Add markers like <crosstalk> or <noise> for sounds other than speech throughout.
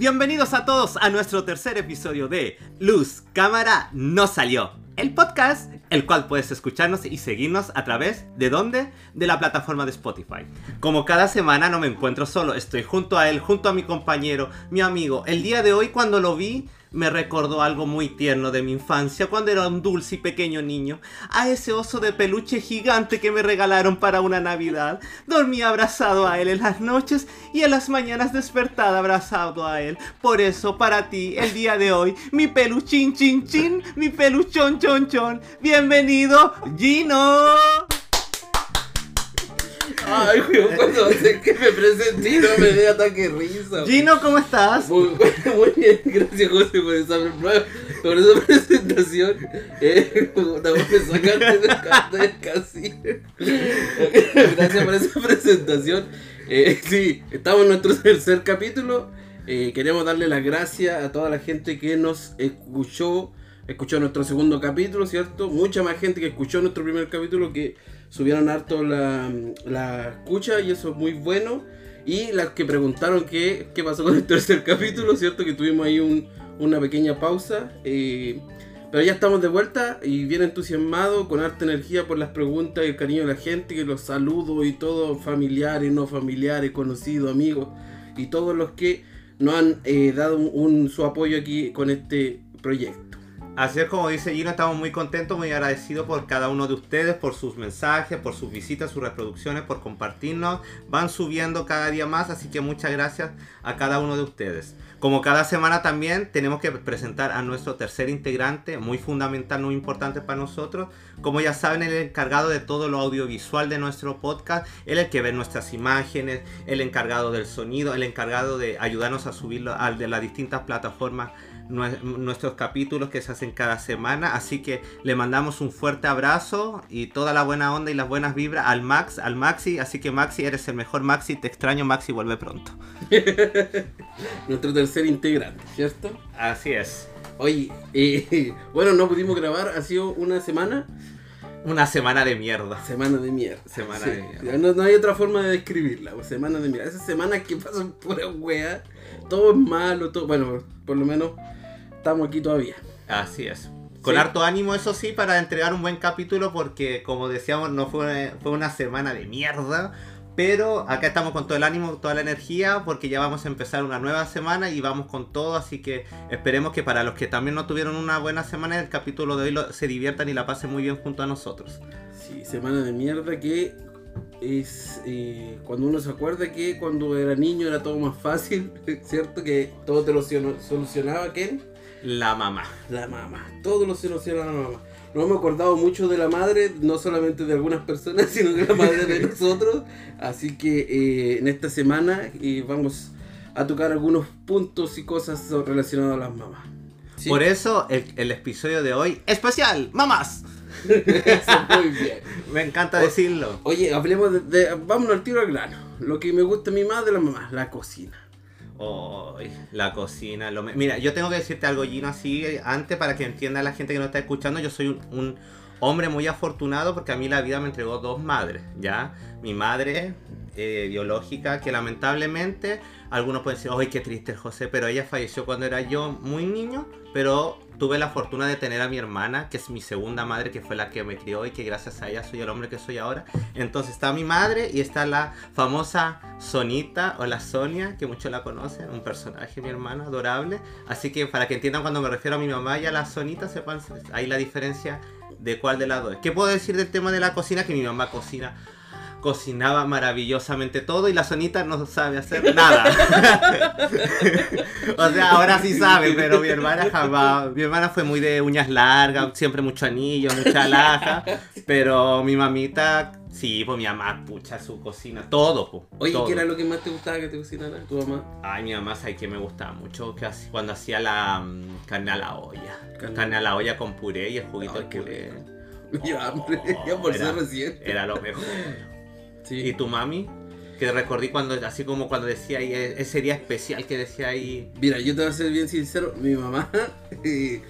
Bienvenidos a todos a nuestro tercer episodio de Luz, Cámara, No Salió. El podcast, el cual puedes escucharnos y seguirnos a través de dónde? De la plataforma de Spotify. Como cada semana no me encuentro solo, estoy junto a él, junto a mi compañero, mi amigo. El día de hoy cuando lo vi me recordó algo muy tierno de mi infancia cuando era un dulce y pequeño niño, a ese oso de peluche gigante que me regalaron para una Navidad. Dormí abrazado a él en las noches y en las mañanas despertada abrazado a él. Por eso, para ti, el día de hoy, mi peluchín chin chin, mi peluchón chon chon. Bienvenido, Gino. Ay, weón, cuando hace que me presenté no me dé ataque risa. Gino, ¿cómo estás? Muy, <laughs> muy bien, gracias José por esa, por esa <laughs> presentación. Eh, me sacaste del casi. <laughs> Gracias por esa presentación. Eh, sí, estamos en nuestro tercer capítulo. Eh, queremos darle las gracias a toda la gente que nos escuchó, escuchó nuestro segundo capítulo, ¿cierto? Mucha más gente que escuchó nuestro primer capítulo que subieron harto la, la escucha y eso es muy bueno. Y las que preguntaron qué, qué pasó con el tercer <laughs> capítulo, ¿cierto? Que tuvimos ahí un, una pequeña pausa. Eh, pero ya estamos de vuelta y bien entusiasmado, con harta energía por las preguntas y el cariño de la gente, que los saludo y todos familiares, no familiares, conocidos, amigos y todos los que nos han eh, dado un, su apoyo aquí con este proyecto. Así es como dice Gino, estamos muy contentos, muy agradecidos por cada uno de ustedes, por sus mensajes, por sus visitas, sus reproducciones, por compartirnos. Van subiendo cada día más, así que muchas gracias a cada uno de ustedes. Como cada semana también tenemos que presentar a nuestro tercer integrante, muy fundamental, muy importante para nosotros. Como ya saben, el encargado de todo lo audiovisual de nuestro podcast, el que ve nuestras imágenes, el encargado del sonido, el encargado de ayudarnos a subirlo al de las distintas plataformas nuestros capítulos que se hacen cada semana. Así que le mandamos un fuerte abrazo y toda la buena onda y las buenas vibras al Max, al Maxi. Así que Maxi, eres el mejor Maxi. Te extraño, Maxi, vuelve pronto. <laughs> Nuestro tercer integrante, ¿cierto? Así es. Oye, eh, <laughs> bueno, no pudimos grabar, ha sido una semana. Una semana de mierda. Semana de mierda. Semana de mierda. No, no, hay otra forma de describirla. Pues, semana de mierda. Esas semanas que pasan pura wea. Todo es malo, todo. Bueno, por lo menos estamos aquí todavía. Así es. Con harto ánimo, eso sí, para entregar un buen capítulo, porque como decíamos, no fue, fue una semana de mierda. Pero acá estamos con todo el ánimo, toda la energía, porque ya vamos a empezar una nueva semana y vamos con todo. Así que esperemos que para los que también no tuvieron una buena semana, el capítulo de hoy se diviertan y la pasen muy bien junto a nosotros. Sí, semana de mierda que es eh, cuando uno se acuerda que cuando era niño era todo más fácil, <laughs> ¿cierto? Que todo te lo solucionaba, ¿quién? La mamá. La mamá. Todo lo soluciona la mamá. No hemos acordado mucho de la madre, no solamente de algunas personas, <laughs> sino de la madre de nosotros. Así que eh, en esta semana eh, vamos a tocar algunos puntos y cosas relacionadas a las mamás. Por eso el, episodio de hoy, especial, mamás. muy bien. <laughs> Me encanta decirlo. Oye, hablemos de, de, Vámonos al tiro al grano. Lo que me gusta a mi madre, la mamá, la cocina. Oh, la cocina. Lo Mira, yo tengo que decirte algo, Gino, así antes para que entienda la gente que nos está escuchando. Yo soy un, hombre muy afortunado porque a mí la vida me entregó dos madres, ¿ya? Mi madre eh, biológica, que lamentablemente algunos pueden decir, ¡ay, qué triste José! Pero ella falleció cuando era yo muy niño, pero tuve la fortuna de tener a mi hermana, que es mi segunda madre, que fue la que me crió y que gracias a ella soy el hombre que soy ahora. Entonces está mi madre y está la famosa Sonita o la Sonia, que muchos la conocen, un personaje, mi hermana, adorable. Así que para que entiendan cuando me refiero a mi mamá y a la Sonita, sepan ahí la diferencia de cuál de las dos. ¿Qué puedo decir del tema de la cocina? Que mi mamá cocina cocinaba maravillosamente todo y la sonita no sabe hacer nada. <laughs> o sea, ahora sí sabe, pero mi hermana jamás. Mi hermana fue muy de uñas largas, siempre mucho anillo, mucha laja. Pero mi mamita, sí, pues mi mamá, pucha, su cocina, todo. Pues, Oye, ¿qué era lo que más te gustaba que te cocinara tu mamá? Ay, mi mamá, sabe que me gustaba mucho? Que cuando hacía la mm, carne a la olla. Carne. a la olla con puré y el juguito de <laughs> puré. Ya, ya por ser recién. Era lo mejor. ¿Y tu mami? Que recordí cuando, así como cuando decía ahí, e, ese día especial que decía ahí. Mira, yo te voy a ser bien sincero, mi mamá, <laughs> eh,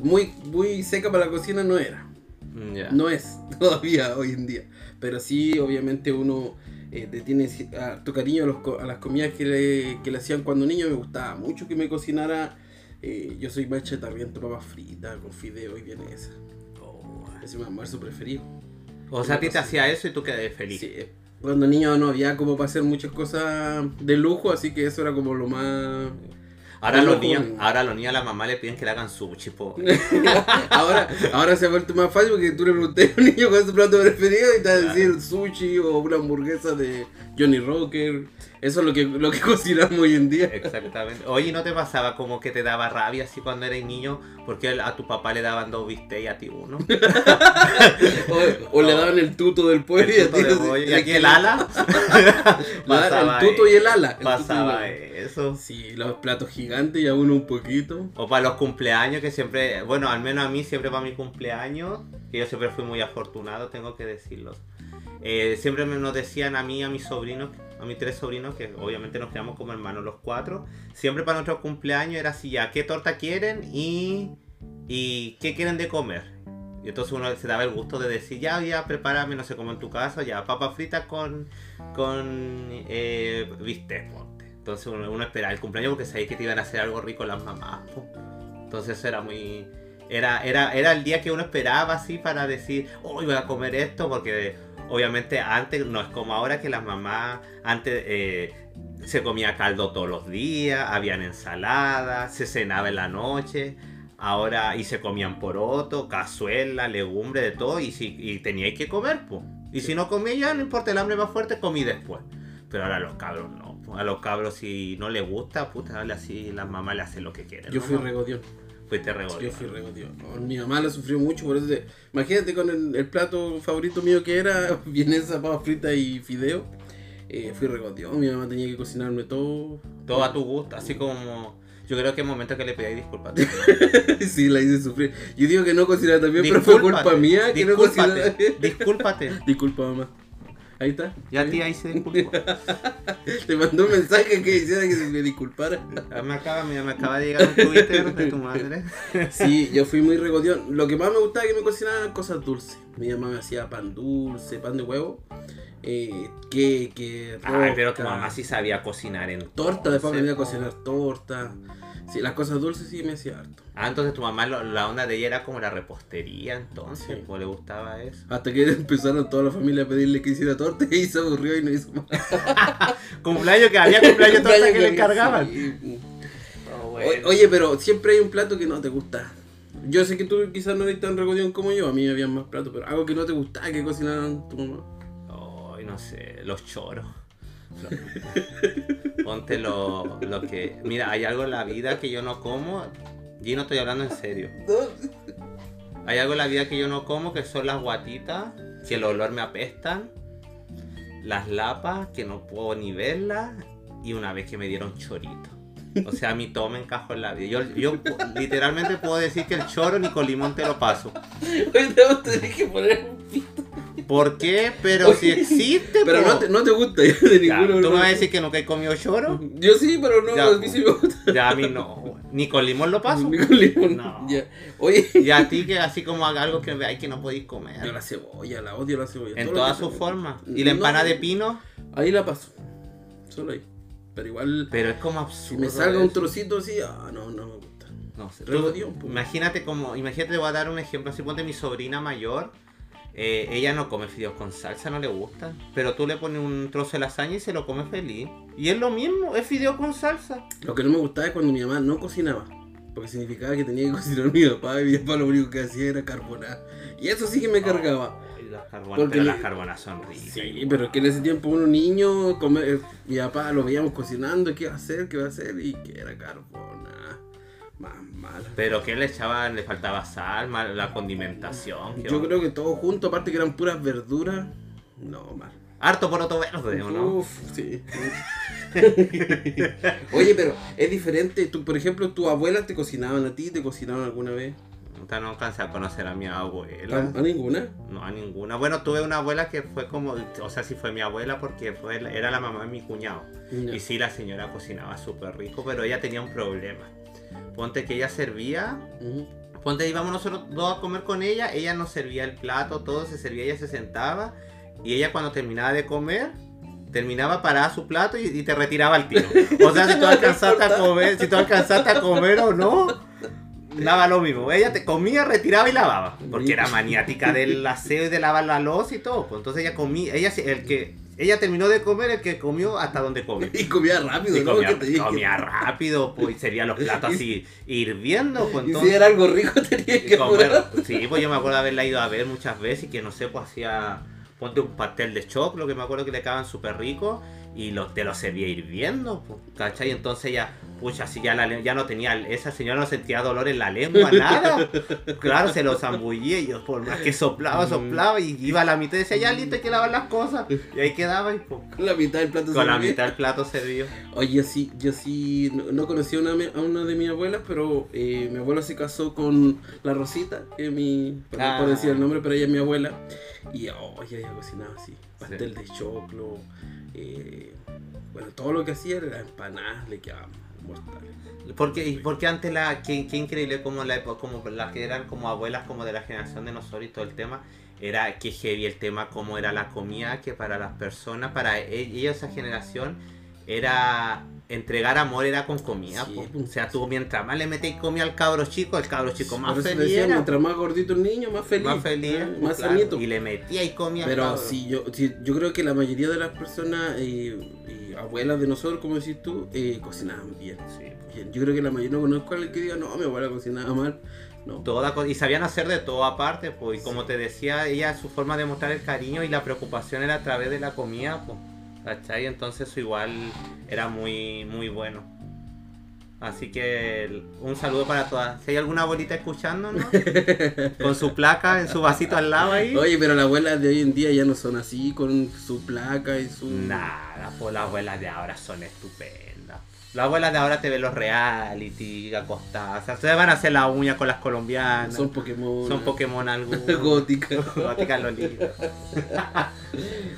muy, muy seca para la cocina no era. Mm, no es <laughs> todavía hoy en día. Pero sí, obviamente uno eh, te tienes tu cariño a, los co- a las comidas que le, que le hacían cuando niño. Me gustaba mucho que me cocinara. eh, yo soy más chatarriento, papas fritas con fideo y vienesa. Ese es mi almuerzo preferido. O sea, a ti te hacía eso y tú quedé feliz. Sí, cuando niño no había como para hacer muchas cosas de lujo, así que eso era como lo más... Ahora los niños, ahora los niños a la mamá le piden que le hagan sushi, po. <laughs> ahora, ahora se ha vuelto más fácil porque tú le preguntas a un niño cuál es su plato preferido y te va a decir sushi o una hamburguesa de Johnny Rocker. Eso es lo que, lo que <laughs> cocinamos hoy en día. Exactamente. Oye, ¿no te pasaba como que te daba rabia así cuando eras niño? Porque a tu papá le daban dos bistecs y a ti uno. <laughs> O, o le daban el tuto del pueblo y a El ti. Y aquí el ala. <laughs> Pasaba el tuto y el ala. el Pasaba eso. Sí, los platos gigantes y a uno un poquito. O para los cumpleaños, que siempre, bueno, al menos a mí siempre para mi cumpleaños, que yo siempre fui muy afortunado, tengo que decirlo. Eh, siempre me nos decían a mí, a mis sobrinos, a mis tres sobrinos, que obviamente nos creamos como hermanos los cuatro, siempre para nuestro cumpleaños era así, ya, ¿qué torta quieren y, y qué quieren de comer? Y entonces uno se daba el gusto de decir, ya, ya, prepárame, no sé, como en tu casa, ya, papas fritas con, con eh, bistec. Entonces uno, esperaba el cumpleaños porque sabía que te iban a hacer algo rico las mamás. Entonces era muy... Era, era, era el día que uno esperaba así para decir, hoy voy a comer esto, porque obviamente antes no es como ahora que las mamás antes eh, se comía caldo todos los días, habían ensaladas, se cenaba en la noche, ahora y se comían poroto, cazuela, legumbre, de todo, y si y teníais que comer, pues. Y si no comía ya, no importa el hambre más fuerte, comí después. Pero ahora a los cabros no. A los cabros si no les gusta, puta, dale así, las mamás le hacen lo que quieren. Yo ¿no? fui regodión. Fuiste. Yo fui regodión. No, mi mamá la sufrió mucho, por eso. te- Imagínate con el, el plato favorito mío que era <laughs> vienesa, papas fritas y fideo. Eh, fui regodión. Mi mamá tenía que cocinarme todo. Todo a tu gusto, así como... Yo creo que es momento que le pidáis disculpas. <laughs> sí, la hice sufrir. Yo digo que no cocinaba también, pero fue culpa mía que no cocinaba <laughs> discúlpate. Disculpa, mamá. Ahí está. Ya tía ahí se disculpó. <laughs> Te mandó un mensaje que hiciera que se me disculpara. Ya Me acaba, mira, me acaba de llegar un Twitter de tu madre. <laughs> Sí, yo fui muy regodión. Lo que más me gustaba que me cocinaran eran cosas dulces. Mi mamá me hacía pan dulce, pan de huevo, eh, que, que Ay, pero tu mamá sí sabía cocinar en Torta, después aprendí a po. cocinar torta. Sí, las cosas dulces sí me hacía harto. Ah, entonces tu mamá, lo- la onda de ella era como la repostería, entonces, Sí. pues le gustaba eso. Hasta que <laughs> empezaron toda la familia a pedirle que hiciera torta y se aburrió y no hizo más. <laughs> Cumpleaños que había cumpleaños torta que le Cumpleaños, encargaban. sí. Oh, bueno. Oye, pero siempre hay un plato que no te gusta. Yo sé que tú quizás no eres tan regodión como yo, a mí me habían más platos, pero algo que no te gustaba que cocinaran tu mamá. Ay, no sé, los choros. <laughs> Ponte lo, lo que. Mira, hay algo en la vida que yo no como. Y no estoy hablando en serio. Hay algo en la vida que yo no como que son las guatitas, que el olor me apestan. Las lapas, que no puedo ni verlas. Y una vez que me dieron chorito. O sea, a mí todo me encajó en la vida. Yo, yo literalmente puedo decir que el choro ni con limón te lo paso. Hoy te vas a tener que poner un pito. ¿Por qué? Pero si existe, <laughs> Pero no te, no te gusta <laughs> ya de Ya, ninguno. ¿Tú me vas a no. decir que nunca he comido choro? Yo sí, pero no, Ya, a mí sí me gusta. Ya a mí no. Ni con limón lo paso. Ni con limón. No. Ya. Oye, Y a ti que así como haga algo que veáis que no podéis comer. yo la cebolla, la odio la cebolla. En todas sus formas. Y la No. empanada de pino, Ahí la paso. Solo ahí. Pero igual, pero es como si absurdo. me salga un trocito así, ah, no, no me gusta. No sé. Imagínate como, imagínate, te voy a dar un ejemplo. Así ponte mi sobrina mayor. Eh, ella no come fideos con salsa, no le gusta. Pero tú le pones un trozo de lasaña y se lo come feliz. Y es lo mismo, es fideo con salsa. Lo que no me gustaba es cuando mi mamá no cocinaba. Porque significaba que tenía que cocinar mi papá y mi papá lo único que hacía era carbonar. Y eso sí que me cargaba. Las carbonas, Porque pero le- las carbonas son ricas. Sí, pero es que en ese tiempo uno niño, come- eh, mi papá lo veíamos cocinando, ¿qué iba a hacer? ¿Qué iba a hacer? Y que era carbona. Más Pero que le echaban, le faltaba sal, mal- la condimentación. ¿qué Yo creo que todo junto, aparte que eran puras verduras. No, mal. Harto poroto verde, ¿o no? Uf, sí. <laughs> Oye, pero es diferente. Tú, por ejemplo, ¿tu abuela te cocinaban a ti? ¿Te cocinaban alguna vez? No alcancé a conocer a mi abuela. ¿A ninguna? No, a ninguna. Bueno, tuve una abuela que fue como, o sea, sí fue mi abuela porque fue, era la mamá de mi cuñado. Y sí, la señora cocinaba súper rico, pero ella tenía un problema. Ponte que ella servía, Ujú. ponte íbamos nosotros dos a comer con ella, ella nos servía el plato, todo se servía, ella se sentaba y ella cuando terminaba de comer, terminaba, paraba su plato y, y te retiraba al tiro. O sea, si tú <laughs> alcanzaste a comer, si tú alcanzaste a comer o no, <laughs> daba lo mismo. Ella te comía, retiraba y lavaba. Porque era maniática del aseo y de lavar la loza y todo. Pues entonces ella comía, ella el que ella terminó de comer, el que comió hasta donde come. <laughs> Y comía rápido, Y ¿no? comía, te rápido, pues y serían los <laughs> platos así hirviendo. Pues, Y entonces, si era algo rico <laughs> tenía que comer- apurar. sí, pues yo me acuerdo haberla ido a ver muchas veces y que no sé, pues hacía, ponte un pastel de choclo que me acuerdo que le quedaban súper ricos y lo, te lo servía hirviendo, pues, ¿cachai? Entonces ya, pucha, así ya, la, ya no tenía, esa señora no sentía dolor en la lengua, <laughs> nada. Claro, se lo zambullía y yo por más que soplaba, soplaba y iba a la mitad y decía, ya listo, hay que lavar las cosas. Y ahí quedaba y pues, Con la mitad del plato con la mitad del plato servido. Oye, yo sí, yo sí, no, no conocí a una, a una de mis abuelas, pero eh, mi abuela se casó con la Rosita, que mi, perdón por Ah. decir el nombre, pero ella es mi abuela. Y oye, ella cocinaba así, pastel de choclo, eh, bueno, todo lo que hacía era empanadas, le quedaban mortales. Porque, porque antes la, qué, increíble como la como las que eran como abuelas como de la generación de nosotros y todo el tema, era que heavy el tema cómo era la comida, que para las personas, para e- ellos esa generación, era entregar amor era con comida. Sí, po. pues, o sea, tú mientras más le metéis comida al cabro chico, el cabro chico más Por eso feliz decía, era, mientras más gordito el niño, más feliz. más feliz, ah, pues, más claro, sanito. y le metía y comía al Pero sí, yo, sí, yo creo que la mayoría de las personas, eh, eh, abuelas de nosotros, como decís tú, eh, cocinaban bien. Sí. Bien, Yo creo que la mayoría no conozco a alguien que diga, no, mi abuela cocinaba mal. No. Toda y sabían hacer de todo aparte, pues, y como te decía, ella su forma de mostrar el cariño y la preocupación era a través de la comida, pues, ¿cachai? Entonces eso igual era muy, muy bueno. Así que un saludo para todas. Si hay alguna abuelita escuchándonos, <laughs> con su placa en su vasito al lado ahí. Oye, pero las abuelas de hoy en día ya no son así, con su placa y su... Nada, pues las abuelas de ahora son estupendas. Las abuelas de ahora te ven los reality acostadas. O sea, se van a hacer la uña con las colombianas. Son Pokémon. Son Pokémon <laughs> algunos. góticas. Gótica Lolita. <laughs>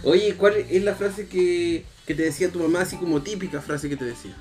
Oye, ¿cuál es la frase que, que te decía tu mamá, así como típica frase que te decía?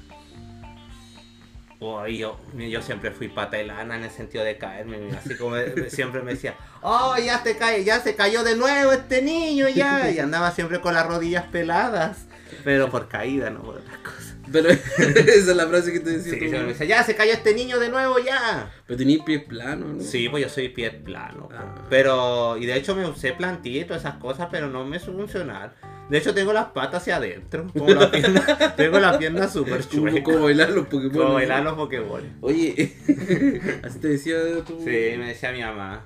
Oh, y yo, yo siempre fui pata de lana en el sentido de caerme, así como siempre me decía, oh, ya se cae, ya se cayó de nuevo este niño, ya, y andaba siempre con las rodillas peladas, pero por caída, no por otras cosas. Pero <laughs> esa es la frase que te decía siempre me ya se cayó este niño de nuevo, ya. Pero tenías pies planos, ¿no? Sí, pues yo soy pie plano, po. Ah. pero, y de hecho me usé plantilla y todas esas cosas, pero no me supo funcionar. De hecho tengo las patas hacia adentro, como la <laughs> pierna, tengo la pierna súper chueca, como bailar los Pokémon. como bailar los Pokémon. Oye, <laughs> así te decía tu... Sí, me decía mi mamá.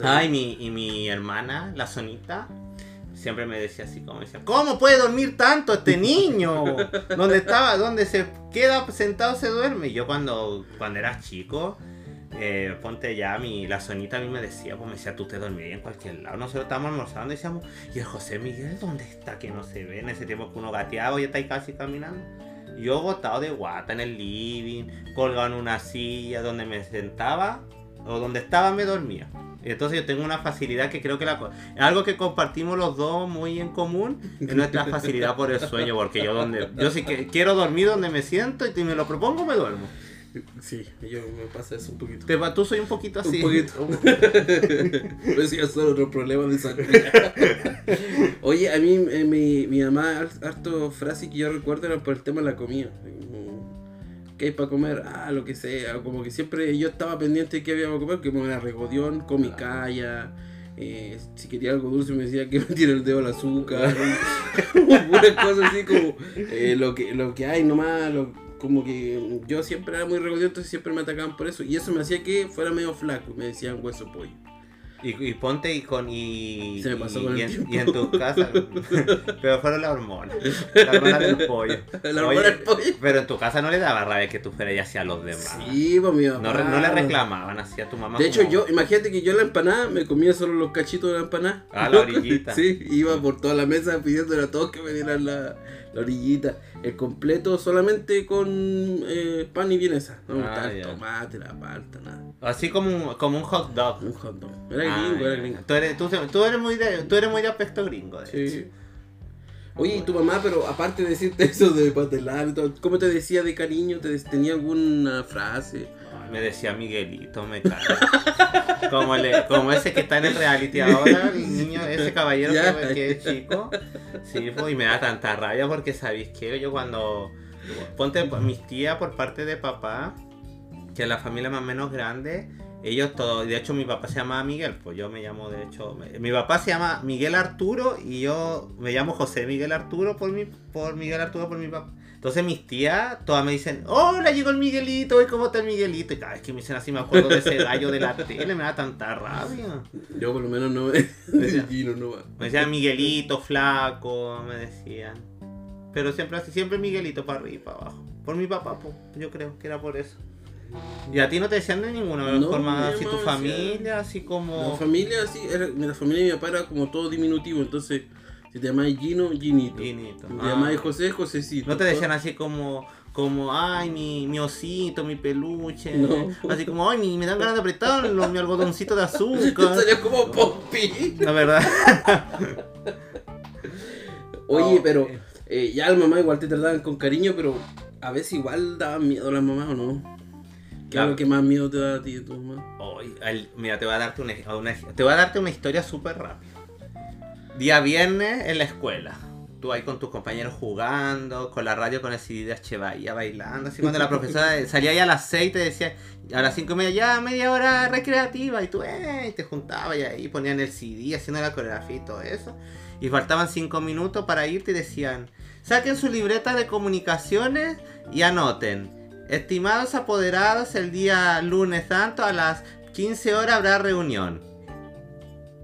Ah, y mi, y mi hermana, la Sonita, siempre me decía así como decía, ¿cómo puede dormir tanto este <laughs> niño? Donde estaba, donde se queda sentado se duerme. Y yo cuando, cuando era chico, eh, ponte ya, mi, la Sonita a mí me decía, pues me decía, tú te dormías en cualquier lado. Nosotros estábamos almorzando y decíamos, ¿y el José Miguel dónde está? Que no se ve en ese tiempo que uno gateaba y está ahí casi caminando. Yo botado de guata en el living, colgado en una silla donde me sentaba o donde estaba me dormía. Entonces yo tengo una facilidad que creo que la algo que compartimos los dos muy en común es nuestra <laughs> facilidad por el sueño, porque yo donde yo sí que quiero dormir donde me siento y si me lo propongo me duermo. Sí, yo me pasa eso un poquito. Te tú soy un poquito así. Un <laughs> poquito. Pero eso ya son otros problemas de salud. <laughs> Oye, a mí eh, mi, mi mamá, har- harto frase que yo recuerdo era por el tema de la comida. ¿Qué hay para comer? Ah, lo que sea. Como que siempre yo estaba pendiente de qué había para comer, que me era regodión, comicaya. Eh, si quería algo dulce me decía que me tire el dedo al azúcar. <laughs> <laughs> Unas cosas así como eh, lo, que, lo que hay nomás. lo- como que yo siempre era muy regodión, entonces siempre me atacaban por eso. Y eso me hacía que fuera medio flaco. Me decían hueso pollo. Y, y ponte y con y, Se me pasó y, con el y en, y en tu casa. <laughs> pero fueron las hormonas. La hormona del pollo. La hormona del pollo. Pero en tu casa no le daba rabia que tú fueras y hacia los demás. Sí, pues mi No, no le reclamaban así a tu mamá. De hecho, como- yo, imagínate que yo la empanada me comía solo los cachitos de la empanada. Ah, la orillita. <laughs> sí, iba por toda la mesa pidiéndole a todos que me dieran la, la orillita. El completo solamente con eh, pan y vienesa. No me Ah, el ya. tomate, la palta, nada. Así como un, como un hot dog. Un hot dog. Era Ah, gringo, era ya. gringo. Tú eres, tú, tú eres muy de, tú eres muy de aspecto gringo, de hecho. Sí. Oye, ¿y tu mamá, pero aparte de decirte <laughs> eso de patelar y todo, ¿cómo te decía de cariño? ¿Te ¿Tenía alguna frase? Me decía Miguelito, me cae. <laughs> como, le, como ese que está en el reality ahora, el niño, ese caballero que, que es chico. Sí, pues, y me da tanta rabia porque sabéis que yo cuando. Ponte mis tías por parte de papá, que es la familia más o menos grande, ellos todos. De hecho, mi papá se llama Miguel, pues yo me llamo, de hecho. Mi papá se llama Miguel Arturo y yo me llamo José Miguel Arturo por, mi, por Miguel Arturo por mi papá. Entonces mis tías todas me dicen, hola, llegó el Miguelito, ¿y cómo está el Miguelito? Y cada vez que me dicen así me acuerdo de ese gallo de la tele, me da tanta rabia. Yo por lo menos no me... <laughs> decía, no va. Me decían Miguelito, flaco, me decían. Pero siempre así, siempre Miguelito para arriba y para abajo. Por mi papá, pues, yo creo que era por eso. ¿Y a ti no te decían de ninguna no, forma así tu familia, así como...? La familia, así, era, la familia de mi papá era como todo diminutivo, entonces si te llamáis Gino, Ginito. Ginito. Si te llamáis ah. José, Josecito. No te decían así como, como, ay, mi, mi osito, mi peluche. No. Así como, ay, me dan ganas de apretarlo, mi algodoncito de azúcar. <laughs> Salió como Poppy. La verdad. <laughs> Oye, pero eh, ya la mamá igual te trataban con cariño, pero a veces igual daban miedo a las mamás o no. ¿Qué es lo que más miedo te da a ti de tu mamá? mira, te voy a darte una, una, te voy a darte una historia súper rápida. Día viernes en la escuela. Tú ahí con tus compañeros jugando, con la radio con el CD de H. Bahía bailando. Así cuando la profesora <laughs> salía ya a las 6 te decía, a las 5 y media ya media hora recreativa. Y tú, eh, te juntabas y ahí ponían el CD haciendo la coreografía y todo eso. Y faltaban 5 minutos para irte y decían, saquen su libreta de comunicaciones y anoten. Estimados apoderados, el día lunes santo a las 15 horas habrá reunión.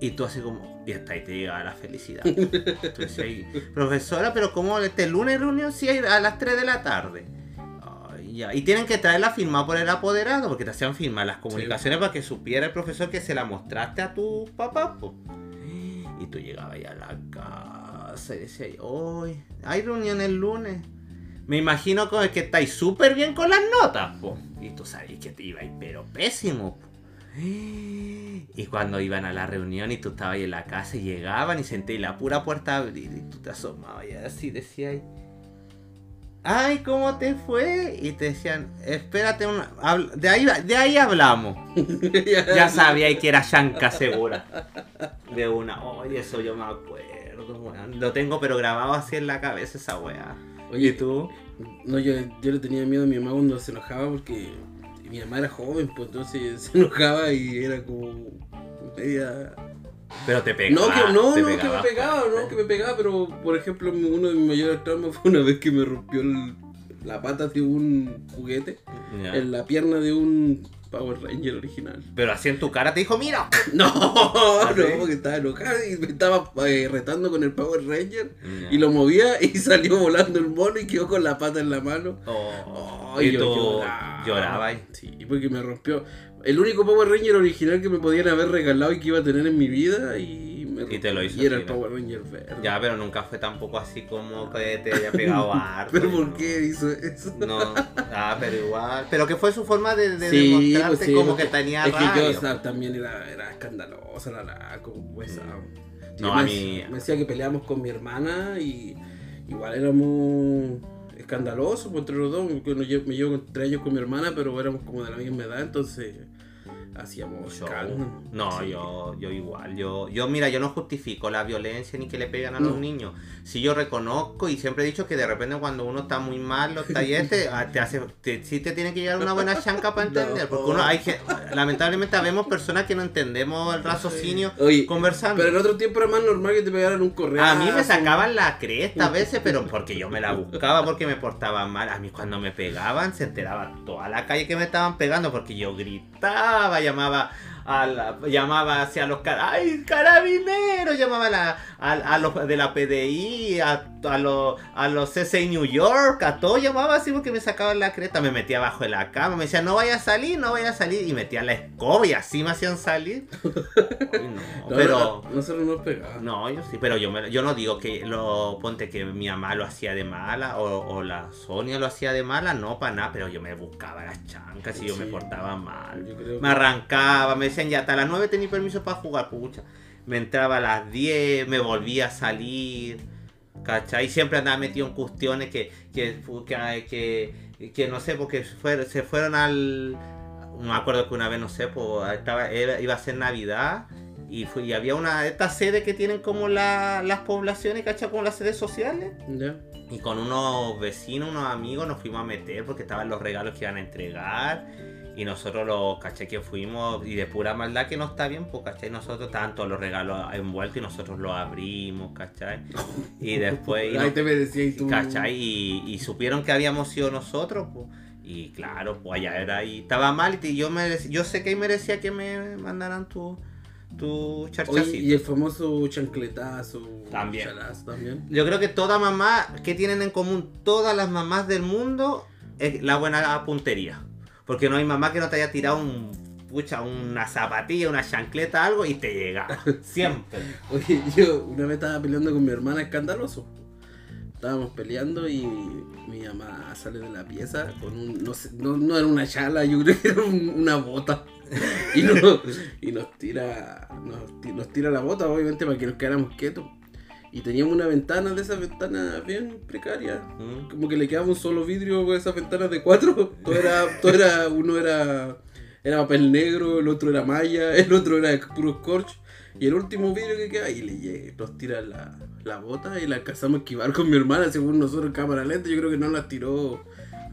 Y tú así como, y hasta ahí te llega la felicidad. Entonces, profesora, pero ¿cómo este lunes reunión hay a las 3 de la tarde? Y tienen que traerla firmada por el apoderado, porque te hacían firmar las comunicaciones para que supiera el profesor que se la mostraste a tu papá. Y tú llegabas ya a la casa y decías, hoy hay reunión el lunes. Me imagino que estáis súper bien con las notas, Y tú sabes que te iba a ir, pero pésimo. <gasps> Y cuando iban a la reunión y tú estabas ahí en la casa y llegaban y senté la pura puerta abrir y tú te asomabas y así decías, ay, ¿cómo te fue? Y te decían, espérate, una... de, ahí, de ahí hablamos. <laughs> ya sabía que era Shanka segura. De una, oye, eso yo me acuerdo, Lo tengo pero grabado así en la cabeza esa weá. Oye, ¿tú? No, yo, yo le tenía miedo a mi mamá cuando se enojaba porque mi mamá era joven, pues entonces <laughs> se enojaba y era como media... Pero te pegaba. No, que, no, no que me pegaba, no, que me pegaba, pero por ejemplo uno de mis mayores traumas <laughs> fue una vez que me rompió la pata de un juguete en la pierna de un Power Ranger original. Pero así en tu cara te dijo, mira. <laughs> No, ¿Ah, no, porque estaba enojado y me estaba eh, retando con el Power Ranger y lo movía y <laughs> salió volando el mono y quedó con la pata en la mano. Oh, y, yo lloraba. lloraba. Sí, porque me rompió. El único Power Ranger original que me podían haber regalado y que iba a tener en mi vida y y te lo hizo. Y era el Power Ranger verde. Ya, pero nunca fue tampoco así como que te haya pegado <laughs> harto. ¿Pero por qué hizo eso? No, ah, pero igual. Pero que fue su forma de, de sí, demostrarte pues como que tenía Es que yo también era, era escandalosa, la, la como pues, No, a mí... Me decía que peleábamos con mi hermana y igual éramos escandalosos pues, entre los dos. Me llevo tres años con mi hermana, pero éramos como de la misma edad, entonces hacíamos No, yo, yo igual. Yo, yo, mira, yo no justifico la violencia ni que le pegan a los niños. Si yo reconozco y siempre he dicho que de repente cuando uno está muy mal, los talleres ah, te, hace, te, sí te tiene que llegar una buena chanca para <laughs> entender. Porque uno hay que, lamentablemente vemos personas que no entendemos el raciocinio conversando. Pero en otro tiempo era más normal que te pegaran un correo. A mí me sacaban la cresta a veces, pero <laughs> porque yo me la buscaba, porque me portaba mal. A mí cuando me pegaban se enteraba toda la calle que me estaban pegando porque yo gritaba llamaba a la, llamaba hacia los ¡ay, carabineros! Llamaba a, la, a, los de la PDI, a, a, los, a los CC New York, a todo llamaba así porque me sacaban la creta, me metía abajo de la cama, me decía no vaya a salir, no vaya a salir, y metía la escoba y así me hacían salir. <laughs> no, pero. No, se nos pegaba. No, yo sí, pero yo, me, yo no digo que lo ponte que mi mamá lo hacía de mala o, la Sonia lo hacía de mala, no para nada, pero yo me buscaba las chancas y yo me portaba mal. Me arrancaba, me decían ya hasta las 9 tenía permiso para jugar, pucha. Me entraba a las 10, me volvía a salir. ¿Cachai? Siempre andaba metido en cuestiones que, que, que, que, no sé, porque se fueron al. No me acuerdo que una vez, no sé, pues, estaba, iba a ser Navidad Y, y había una de estas sedes que tienen como la- las poblaciones, ¿cachai? Como las sedes sociales. ¿Ya? Y con unos vecinos, unos amigos nos fuimos a meter porque estaban los regalos que iban a entregar. Y nosotros los, ¿cachai? Que fuimos y de pura maldad que no está bien, pues, ¿cachai? Nosotros todos los regalos envueltos y nosotros los abrimos, ¿cachai? Y <laughs> después... y Ahí te tú. ¿Cachai? Y, y supieron que habíamos sido nosotros, pues. Y claro, pues allá era y estaba mal y yo merec- yo sé que merecía que me mandaran tu, tu. Oye, y el famoso chancletazo. También. chalazo también. Yo creo que toda mamá, que tienen en común todas las mamás del mundo, es la buena puntería. Porque no hay mamá que no te haya tirado un, pucha, una zapatilla, una chancleta, algo y te llega. <laughs> Siempre. Oye, yo una vez estaba peleando con mi hermana escandaloso. Estábamos peleando y mi mamá sale de la pieza con un. No, sé, no, no era una chala, yo creo que era un- una bota. Y, no- y nos tira. Nos, nos tira la bota, obviamente, para que nos quedáramos quietos. Y teníamos una ventana de esas ventanas bien precarias. ¿Mm? Como que le quedaba un solo vidrio con esas ventanas de cuatro. <laughs> Todo era, todo era, uno era, era papel negro, el otro era malla, <laughs> el otro era puro scorch. Y el último vidrio que queda, y le nos tira la, la bota y la alcanzamos a esquivar con mi hermana, según nosotros cámara lenta. Yo creo que no la tiró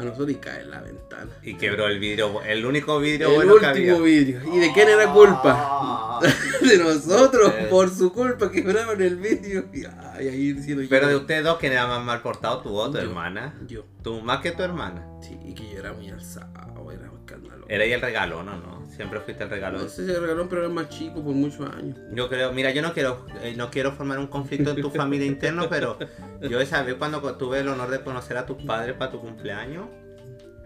a nosotros y cae en la ventana. Y quebró el vidrio, el único vidrio el bueno que había. último vidrio. ¿Y de quién era culpa? <laughs> De nosotros, Eh. por su culpa quebraron el vidrio. Y ay, ahí Pero de ustedes dos, ¿quién era más mal portado? ¿Tu o tu Yo. hermana? Yo. Tú más que tu hermana. Sí, y que yo era muy alzado, era un escándalo. Era el regalo, ¿no? no Siempre fuiste el regalo. No sé si se regaló, pero era más chico por muchos años. Yo creo, mira, yo no quiero, eh, no quiero formar un conflicto en tu familia interno, pero yo esa vez cuando tuve el honor de conocer a tus padres para tu cumpleaños,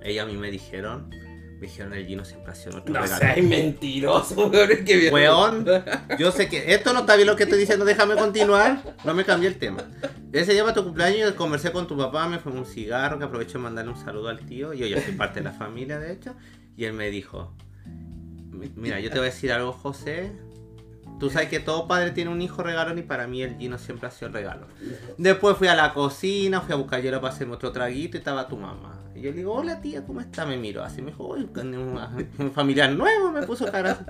ellos a mí me dijeron, me dijeron el Gino siempre ha sido nuestro No regalo. seas mentiroso, <laughs> weón. que. Weón, yo sé que esto no está bien lo que estoy diciendo, déjame continuar, no me cambié el tema. Ese día para tu cumpleaños conversé con tu papá, me fumé un cigarro, que aprovecho de mandarle un saludo al tío, yo ya soy parte de la familia de hecho, y él me dijo, "Mi- mira, yo te voy a decir algo José, tú sabes que todo padre tiene un hijo regalón y para mí el Gino siempre ha sido el regalo. Después fui a la cocina, fui a buscar hielo para hacerme otro traguito y estaba tu mamá. Y yo le digo, hola tía, ¿cómo está? Me miró así, me dijo, uy, <laughs> un, familiar nuevo, me puso cara.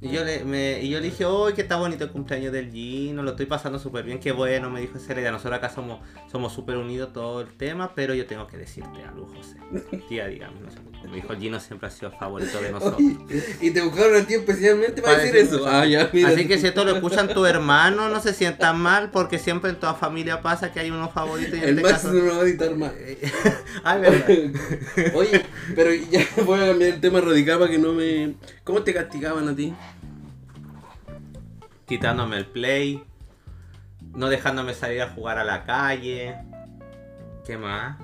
Y yo le, me, y yo le dije, uy, que está bonito el cumpleaños del Gino, lo estoy pasando súper bien, qué bueno, me dijo Celia, nosotros acá somos somos súper unidos todo el tema, pero yo tengo que decirte algo, José. Tía, dígame, no sé, me dijo, el Gino siempre ha sido el favorito de <laughs> nosotros. Y te buscaron a ti especialmente para, Para decir decir eso. Ah, ya, mira. Así que si esto lo escuchan tu hermano, no se sientan mal, porque siempre en toda familia pasa que hay unos favoritos y en El este caso... no lo va a editar más. <laughs> Ay, verdad. <laughs> Oye, pero ya voy a cambiar el tema radical para que no me. ¿Cómo te castigaban a ti? quitándome el play, no dejándome salir a jugar a la calle. ¿Qué más?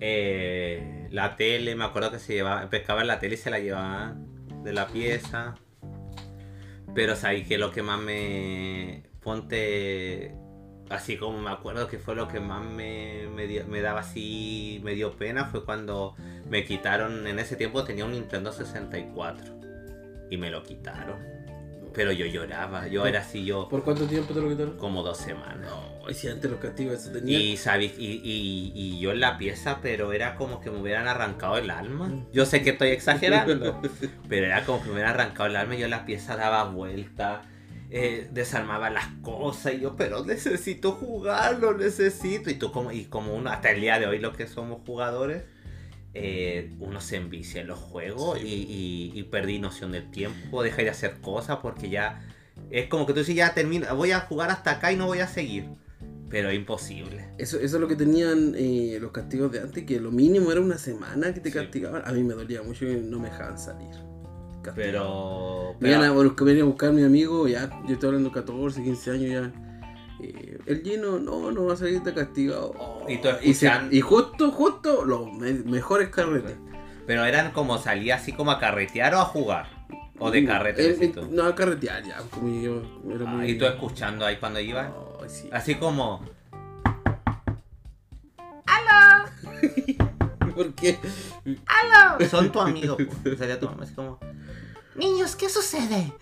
Eh, la tele, me acuerdo que se llevaba, pescaban la tele y se la llevaban de la pieza. Pero sabéis que lo que más me. Ponte. Así como me acuerdo que fue lo que más me, me, dio- me daba así. Me dio pena fue cuando me quitaron. En ese tiempo tenía un Nintendo 64. Y me lo quitaron. Pero yo lloraba. Yo era así, yo. ¿Por cuánto tiempo te lo quitaron? Como dos semanas. No, y si antes los castigos eso tenía. Y, y, y, y yo en la pieza, pero era como que me hubieran arrancado el alma. Yo sé que estoy exagerando, <laughs> pero era como que me hubieran arrancado el alma yo en la pieza daba vuelta, eh, desarmaba las cosas y yo, pero necesito jugarlo, necesito. Y tú como, y como uno, hasta el día de hoy los que somos jugadores, eh, uno se envicia en los juegos Sí. y, y- y perdí noción del tiempo, deja de hacer cosas porque ya... Es como que tú dices, ya termino, voy a jugar hasta acá y no voy a seguir. Pero es imposible. Eso, eso es lo que tenían eh, los castigos de antes, que lo mínimo era una semana que te Sí. castigaban. A mí me dolía mucho que no me dejaban salir. Castigado. Pero. Me iban a, pero venía a buscar a mi amigo, ya, yo estoy hablando de 14, 15 años ya. Eh, el Gino, no, no va a salir de castigado. Oh, Y tú y, se- escuchan- y justo, justo, los me- mejores carretes. pero eran como salía así como a carretear o a jugar. O de carrete. Eh, eh, tú. no, a carretear ya. como yo era Ah, muy... y tú escuchando ahí cuando sí. Así como. <laughs> ¿Por qué? Son tu amigo. po. Sería tu mamá así como. Niños, ¿qué sucede?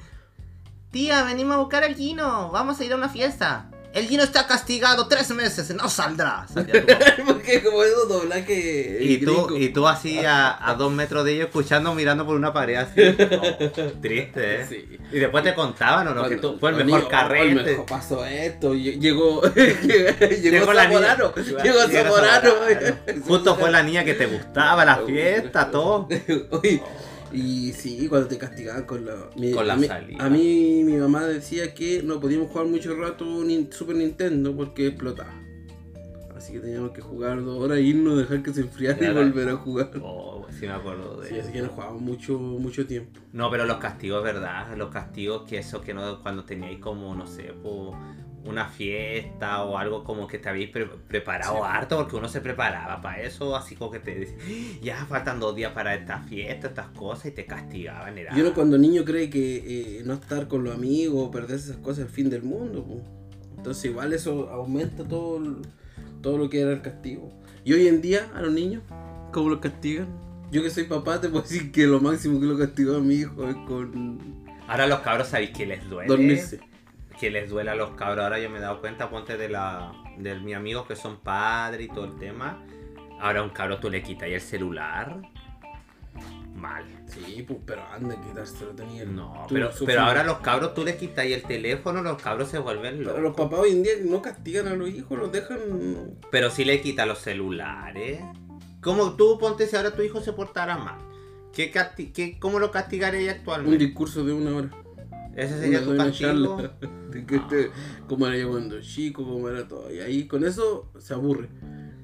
Tía, venimos a buscar al Gino. Vamos a ir a una fiesta. El Gino está castigado tres meses, no saldrá. <laughs> Porque como esos doblajes Y tú, gringos. y tú así a, a dos metros de ellos escuchando, mirando por una pared así. <laughs> Oh, triste, ¿eh? Sí. Y después te contaban, ¿o no? que tú, fue el mejor carrete. "Oh, el mejor pasó esto. lle- Llegó, <laughs> llegó, Llegó la niña. Zamorano. Llegó Zamorano. Justo fue la niña que te gustaba, la fiesta, todo. Oye, y sí, cuando te castigaban con la, mi- Con la a mí, salida. A mí mi mamá decía que no podíamos jugar mucho rato Nin- Super Nintendo porque explotaba. Así que teníamos que jugar dos horas, irnos, dejar que se enfriara y volver a jugar. Oh, sí me acuerdo de Sí, así que no jugábamos mucho, mucho tiempo. No, pero los castigos, ¿verdad? Los castigos que eso que no, cuando teníais como, no sé, po, una fiesta o algo como que te habéis pre- preparado Sí. harto, porque uno se preparaba para eso, así como que te decía, ya faltan dos días para esta fiesta, estas cosas, y te castigaban. Era... Y uno cuando niño cree que eh, no estar con los amigos, perderse esas cosas es el fin del mundo. Entonces igual eso aumenta todo, todo lo que era el castigo. Y hoy en día a los niños, ¿cómo los castigan? Yo que soy papá te puedo decir que lo máximo que lo castigó a mi hijo es con Ahora los cabros sabéis que les duele. dormirse. Que les duele a los cabros. Ahora yo me he dado cuenta, ponte de la de mis amigos que son padres y todo el tema. Ahora a un cabro tú le quitas ahí el celular. Mal. Sí, pues, pero anda, quitárselo tenía No, pero, pero ahora los cabros tú les quitas ahí el teléfono, los cabros se vuelven Pero locos. los papás hoy en día no castigan a los hijos, los dejan. Pero sí le quitas los celulares. ¿Cómo tú ponte si ahora tu hijo se portara mal? ¿Qué casti- qué- ¿Cómo lo castigaría Un actualmente? discurso de una hora. Ese sería tu castigo. <laughs> de que este- cómo era yo cuando chico, cómo era todo. Y ahí con eso se aburre.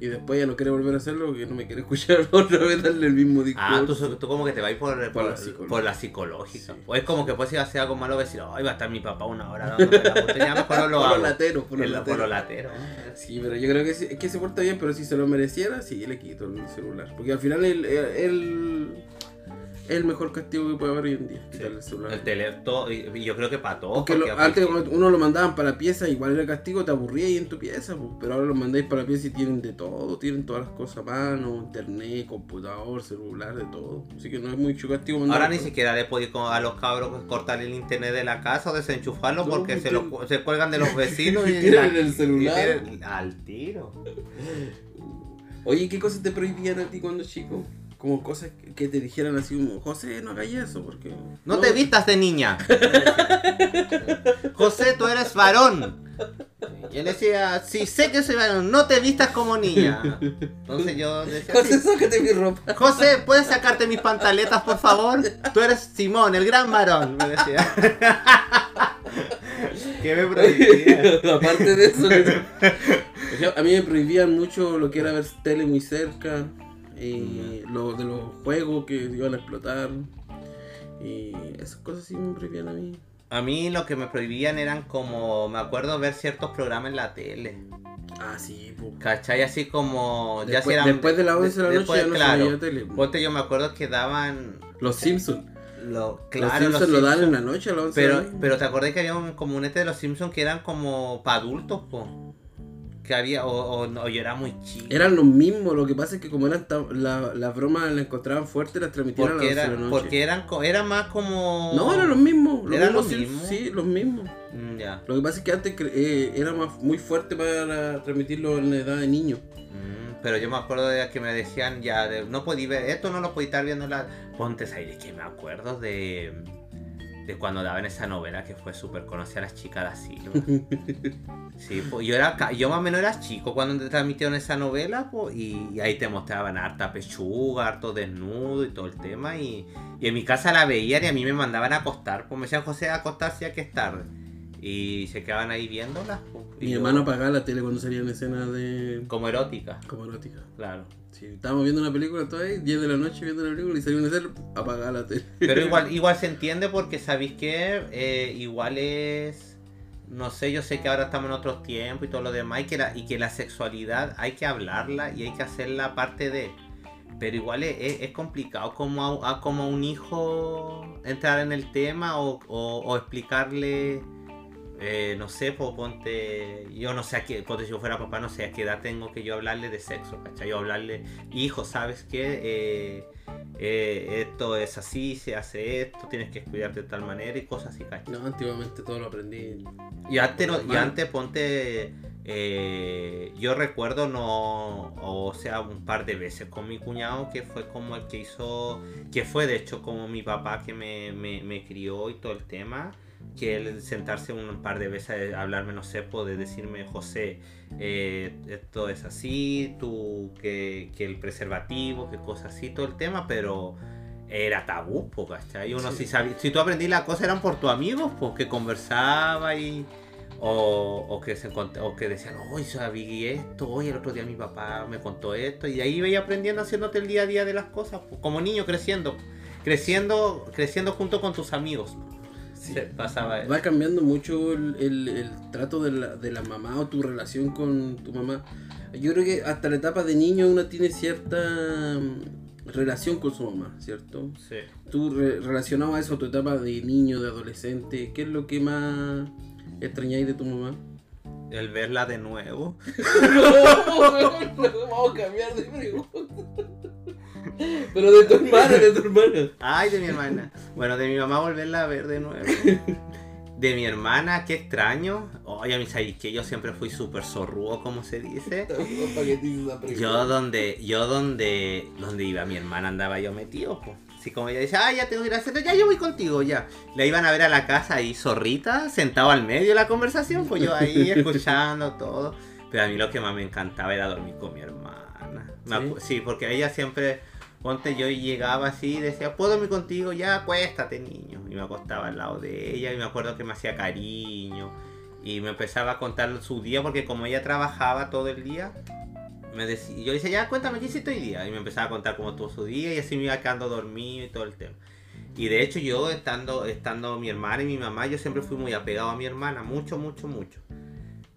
Y después ya no quiere volver a hacerlo porque no me quiere <laughs> escuchar otra vez darle el mismo discurso. Ah, tú, tú como que te vas por, por, Por la por, psicológica. la psicológica. Sí. O es como que si va a hacer algo malo decir, ay, va a estar mi papá una hora dándome la botella, mejor no lo <laughs> Por los lateros, por los lateros. por. Sí, pero yo creo que, sí- es que se porta bien, pero si se lo mereciera, sí, le quito el celular. Porque al final él, él- el mejor castigo que puede haber hoy en día, quitarle el celular. El teléfono, yo creo que para todos. Porque lo- antes cuando uno lo mandaban para la pieza, igual era castigo, te aburría ahí en tu pieza, pues, pero ahora lo mandáis para la pieza y tienen de todo, tienen todas las cosas a mano, internet, computador, celular, de todo. Así que no es mucho castigo mandar. Ahora ni siquiera le podéis a los cabros cortar el internet de la casa o desenchufarlo No, porque pues se, lo, se cuelgan de los <laughs> vecinos y, Tienen el celular. y al tiro. Oye, ¿qué cosas te prohibían a ti cuando chico? Como cosas que- que te dijeran así como, José, no hagáis eso, porque... No te vistas de niña. José, tú eres varón. Y él decía, sí sé que soy varón, no te vistas como niña. Entonces yo decía, José, "Sí. sácate mi ropa. José, ¿puedes sacarte mis pantaletas, por favor? Tú eres Simón, el gran varón, me decía. <laughs> ¿Qué me prohibía? <laughs> Aparte de eso, a mí me prohibían mucho lo que era ver tele muy cerca, y lo de los juegos que iban a explotar, y esas cosas sí me prohibían a mí. A mí lo que me prohibían eran como, me acuerdo ver ciertos programas en la tele. Ah, sí, pues. ¿Cachai? Así como... ya si eran- después de las 11 de la noche después, ya no claro. se veía tele. po. Ponte, yo me acuerdo que daban... Los Simpsons. Lo, los claro, Simpsons los lo dan Simpsons. en la noche a las 11 de la Pero, noche. pero te acordás que había un comunete de los Simpsons que eran como para adultos, po. Que había, o, o, no, yo era muy chico. Eran los mismos, lo que pasa es que como eran la, las bromas las encontraban fuertes, las transmitían a las porque, 11 de era, noche. porque eran, co- era más como... No, eran los mismos. Los ¿Eran mismos los Simpsons, mismos? Sí, los mismos. Mm, ya. Lo que pasa es que antes eh, era más, muy fuerte para transmitirlo en la edad de niño. Mm, pero yo me acuerdo de que me decían ya, de, no podí ver, esto no lo podí estar viendo en la... Ponte de que me acuerdo de... De cuando daban esa novela que fue súper conocida las chicas de asilo. <laughs> Sí, pues yo era yo más o menos era chico cuando te transmitieron esa novela, pues, y, y ahí te mostraban harta pechuga, harto desnudo y todo el tema, y, y en mi casa la veían y a mí me mandaban a acostar, pues me decían José a acostarse ya que es tarde. Y se quedaban ahí viéndolas, pues, y Mi yo- hermano apagaba la tele cuando salían escenas de. como erótica, como erótica. claro. Sí, estábamos viendo una película todavía, 10 de la noche viendo la película y salió una escena, apagaba la tele. Pero igual, <laughs> igual se entiende porque sabéis que eh, igual es. No sé, yo sé que ahora estamos en otros tiempos y todo lo demás, y que, la, y que la sexualidad hay que hablarla y hay que hacerla parte de. Pero igual es, es- es complicado como a, a- como a un hijo entrar en el tema o, o- o explicarle. Eh, no sé, pues ponte. Yo no sé a qué. Ponte si yo fuera papá, no sé a qué edad tengo que yo hablarle de sexo, ¿cachai? Yo hablarle, hijo, ¿sabes qué? Eh, eh, esto es así, se hace esto, tienes que cuidarte de tal manera y cosas así, ¿cachai? No, antiguamente todo lo aprendí. Y antes, no- y antes ponte, yo recuerdo no, o sea, un par de veces con mi cuñado que fue como el que hizo, que fue de hecho como mi papá que me, me, me crió y todo el tema, que él sentarse un par de veces a hablarme, no sé, de decirme, José, eh, esto es así, tú, que, que el preservativo, que cosas así, todo el tema, pero era tabú, po, ¿cachai? Uno Sí. si sabía, si tú aprendí la cosa eran por tus amigos, pues que conversaba y o, o que se o que decían, hoy sabí esto, hoy el otro día mi papá me contó esto y ahí veía aprendiendo haciéndote el día a día de las cosas, po, como niño creciendo, creciendo, creciendo junto con tus amigos. Sí. Se pasaba eso. Va cambiando mucho el, el- el trato de la, de la mamá o tu relación con tu mamá. Yo creo que hasta la etapa de niño uno tiene cierta mm, relación con su mamá, ¿cierto? Sí. Tú re- relacionado a eso, tu etapa de niño, de adolescente, ¿qué es lo que más extrañáis de tu mamá? El verla de nuevo. <laughs> no, vamos a cambiar de pregunta. <laughs> Pero de tu hermana, de tu hermana. Ay, de mi hermana. Bueno, de mi mamá volverla a ver de nuevo. De mi hermana, qué extraño. Oye, a mí sabéis que yo siempre fui súper zorrudo, como se dice. <laughs> Yo donde, yo donde, donde iba mi hermana andaba yo metido, pues. Así como ella dice, ah, ya tengo que ir a hacer, ya yo voy contigo, ya. La iban a ver a la casa ahí zorrita, sentado al medio de la conversación, pues yo ahí <laughs> escuchando todo. Pero a mí lo que más me encantaba era dormir con mi hermana. Sí, porque ella siempre, ponte yo llegaba así y decía, ¿puedo dormir contigo? Ya, acuéstate, niño. Y me acostaba al lado de ella y me acuerdo que me hacía cariño. Y me empezaba a contar su día porque como ella trabajaba todo el día, me decía, yo decía, ya cuéntame qué hiciste hoy día. Y me empezaba a contar cómo estuvo su día y así me iba quedando dormido y todo el tema. Y de hecho yo estando, estando mi hermana y mi mamá, yo siempre fui muy apegado a mi hermana, mucho, mucho, mucho.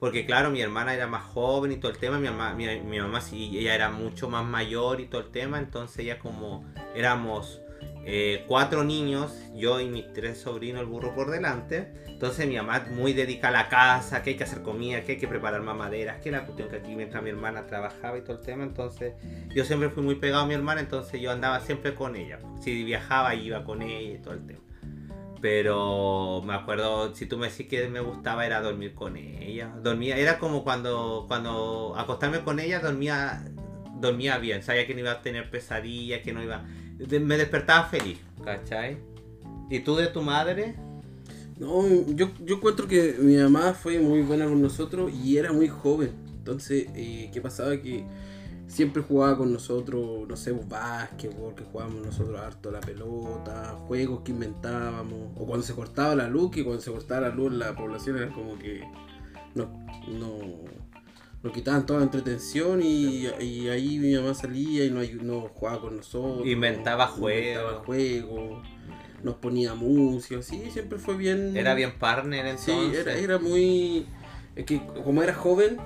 Porque claro, mi hermana era más joven y todo el tema, mi mamá, mi, mi mamá sí, ella era mucho más mayor y todo el tema, entonces ella como éramos eh, cuatro niños, yo y mis tres sobrinos, el burro por delante, entonces mi mamá muy dedicada a la casa, que hay que hacer comida, que hay que preparar mamaderas, que la cuestión que aquí mientras mi hermana trabajaba y todo el tema, entonces yo siempre fui muy pegado a mi hermana, entonces yo andaba siempre con ella, si viajaba iba con ella y todo el tema. Pero me acuerdo, si tú me decís que me gustaba era dormir con ella. Dormía, era como cuando, cuando acostarme con ella dormía, dormía bien. Sabía que no iba a tener pesadillas, que no iba... de- Me despertaba feliz, ¿cachai? ¿Y tú de tu madre? No, yo, yo encuentro que mi mamá fue muy buena con nosotros y era muy joven. Entonces, eh, ¿qué pasaba? Que siempre jugaba con nosotros, no sé, básquetbol, que jugábamos nosotros harto la pelota, juegos que inventábamos, o cuando se cortaba la luz, que cuando se cortaba la luz la población era como que no, no, nos quitaban toda la entretención y, y ahí mi mamá salía y ayu- nos jugaba con nosotros. Inventaba inventaba juegos. juegos, nos ponía música, sí, siempre fue bien. Era bien partner entonces. Sí, era, era muy. Es que como era joven,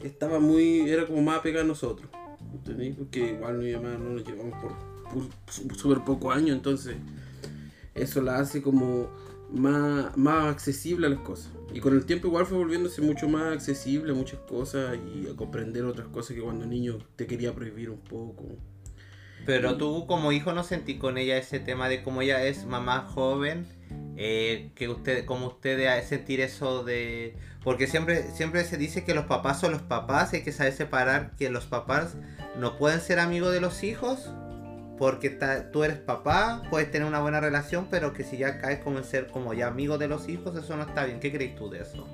estaba muy. Era como más apegado a nosotros. ¿Entendí? Porque igual mi mamá no nos llevamos por, súper pocos años, entonces. Eso la hace como más, más accesible a las cosas. Y con el tiempo igual fue volviéndose mucho más accesible a muchas cosas y a comprender otras cosas que cuando niño te quería prohibir un poco. Pero tú como hijo no sentí con ella ese tema de cómo ella es mamá joven, eh, que usted, como usted sentir eso de... Porque siempre, siempre se dice que los papás son los papás, hay que saber separar que los papás no pueden ser amigos de los hijos, porque tú eres papá, puedes tener una buena relación, pero que si ya caes como en ser como ya amigo de los hijos, eso no está bien. ¿Qué crees tú de eso?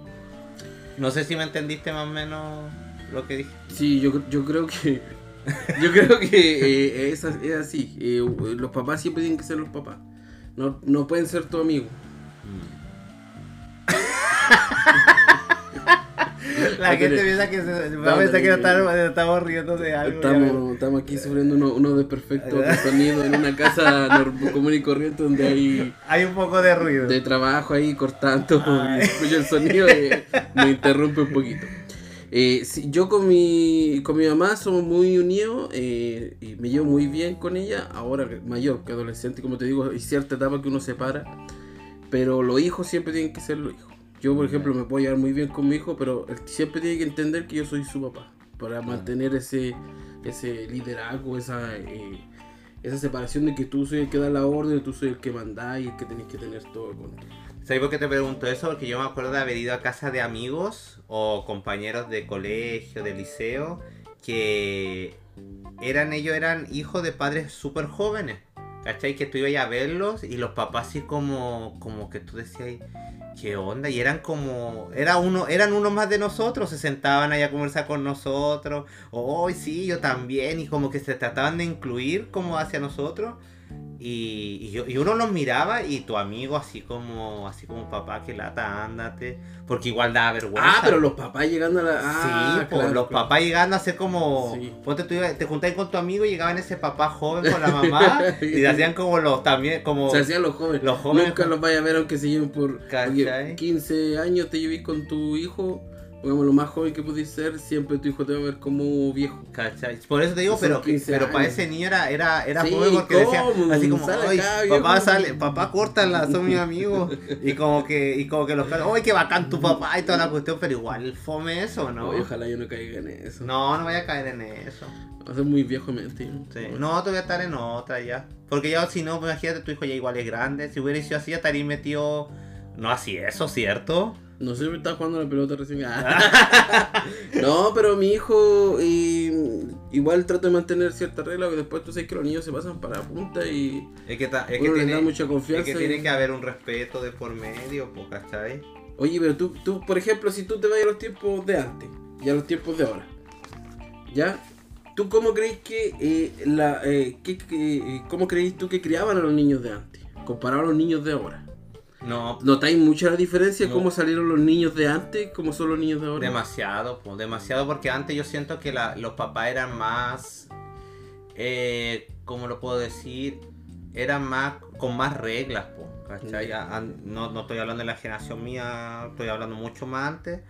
No sé si me entendiste más o menos lo que dije. Sí, yo, yo creo que. Yo creo que eh, es, es así. eh, los papás siempre tienen que ser los papás. No, no pueden ser tu amigo. <laughs> La que gente piensa que se, va a pensar que estamos, riendo de algo. Estamos, estamos aquí sufriendo uno- unos desperfectos de <laughs> sonido en una casa común y corriente donde hay Hay un poco de ruido. de trabajo ahí cortando Ay. y escucho el sonido y me interrumpe un poquito. Eh, sí, yo con mi, con mi mamá somos muy unidos eh, y me llevo muy bien con ella. Ahora mayor que adolescente, como te digo, hay cierta etapa que uno separa. Pero los hijos siempre tienen que ser los hijos. Yo, por ejemplo, me puedo llevar muy bien con mi hijo, pero él siempre tiene que entender que yo soy su papá. Para mantener ese, ese liderazgo, esa, eh, esa separación de que tú soy el que da la orden, tú soy el que manda y el que tenés que tener todo el control. ¿Sabes por qué te pregunto eso? Porque yo me acuerdo de haber ido a casa de amigos o compañeros de colegio, de liceo, que eran ellos eran hijos de padres súper jóvenes. ¿Cachai? Que tú ibas a verlos y los papás así como, como que tú decías, ¿qué onda? Y eran como, era uno, eran uno más de nosotros, se sentaban ahí a conversar con nosotros, hoy sí, yo también, y como que se trataban de incluir como hacia nosotros. Y, y, yo, y uno los miraba y tu amigo así como así como papá que lata ándate porque igual da vergüenza Ah, pero los papás llegando a la. Ah, sí, pues, claro, los claro. papás llegando a ser como Sí. ponte tú te juntabas con tu amigo y llegaban ese papá joven con la mamá <laughs> y te hacían como los también como Se hacían los jóvenes. Los jóvenes Nunca los vaya a ver aunque se lleven por porque 15 años te llevís con tu hijo. Pongamos lo más joven que pudiste ser, siempre tu hijo te va a ver como viejo. ¿Cachai? Por eso te digo, pero, 15 pero para ese niño era, era, era Sí, joven porque decía así como, Sale "Ay, acá, papá viejo". sale, papá córtala, son mis amigos. Y como que, y como que los caras, ¡ay, qué bacán tu papá! y toda la cuestión, pero igual fome eso, ¿no? Oye, ojalá yo no caiga en eso. No, no vaya a caer en eso. Va a ser muy viejo mente. Sí. No, te voy a estar en otra ya. Porque ya si no, pues, imagínate, tu hijo ya igual es grande. Si hubiera sido así, ya estaría metido. No así eso, ¿cierto? No sé, me estaba jugando la pelota recién. Ah. <laughs> no, pero mi hijo y, igual trato de mantener cierta regla, porque después tú sabes que los niños se pasan para la punta y Es que, ta- es que tiene, da mucha es confianza. que y- tiene que haber un respeto de por medio, ¿cachai? Oye, pero tú, tú, por ejemplo, si tú te vas a los tiempos de antes y a los tiempos de ahora, ¿ya? ¿Tú cómo crees que, eh, la, eh, que- que- eh, cómo crees tú que criaban a los niños de antes, comparado a los niños de ahora? No, ¿Notáis mucha la diferencia No. cómo salieron los niños de antes, cómo son los niños de ahora? Demasiado, pues, demasiado porque antes yo siento que la- los papás eran más, eh, ¿cómo lo puedo decir? Eran más, con más reglas, pues, ¿cachai? No, no estoy hablando de la generación mía, estoy hablando mucho más antes,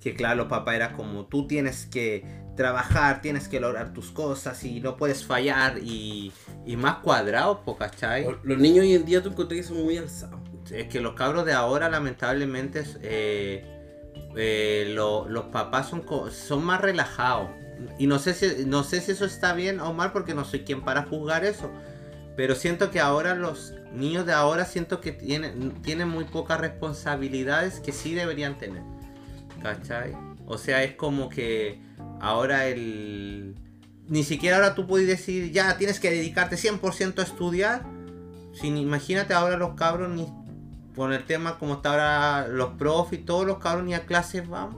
que claro, los papás eran como, tú tienes que trabajar, tienes que lograr tus cosas y no puedes fallar y, y más cuadrados, ¿cachai? Los niños hoy en día tú encontré que son muy alzados. Es que los cabros de ahora, lamentablemente, eh, eh, lo- los papás son, son más relajados. Y no sé, si, no sé si eso está bien o mal porque no soy quien para juzgar eso. Pero siento que ahora los niños de ahora siento que tienen, tienen muy pocas responsabilidades que sí deberían tener. ¿Cachai? O sea, es como que ahora el... Ni siquiera ahora tú puedes decir, ya tienes que dedicarte 100% a estudiar. Sin, imagínate ahora los cabros ni con el tema como está ahora los profes y todos los cabros ni a clases van.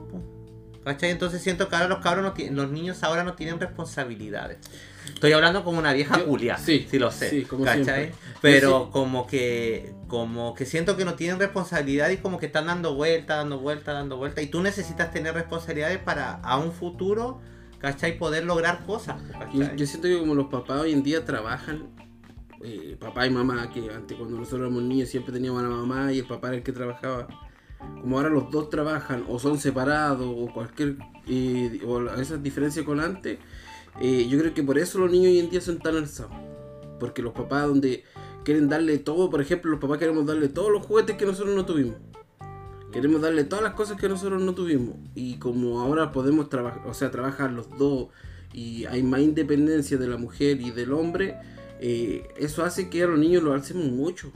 ¿Cachai? Entonces siento que ahora los cabros no tienen, los niños ahora no tienen responsabilidades. Estoy hablando como una vieja culia, sí, sí, lo sé, sí, como ¿cachai? siempre. Pero como que como que siento que no tienen responsabilidad y como que están dando vuelta, dando vuelta, dando vuelta y tú necesitas tener responsabilidades para a un futuro, ¿cachai? Poder lograr cosas, yo siento que como los papás hoy en día trabajan, eh, papá y mamá, que antes cuando nosotros éramos niños siempre teníamos a la mamá y el papá era el que trabajaba. Como ahora los dos trabajan o son separados o cualquier eh, o esas diferencias con antes, eh, yo creo que por eso los niños hoy en día son tan alzados. Porque los papás donde quieren darle todo, por ejemplo, los papás queremos darle todos los juguetes que nosotros no tuvimos. Queremos darle todas las cosas que nosotros no tuvimos. Y como ahora podemos trabajar, o sea, trabajar los dos y hay más independencia de la mujer y del hombre, eh, eso hace que a los niños los alcemos mucho.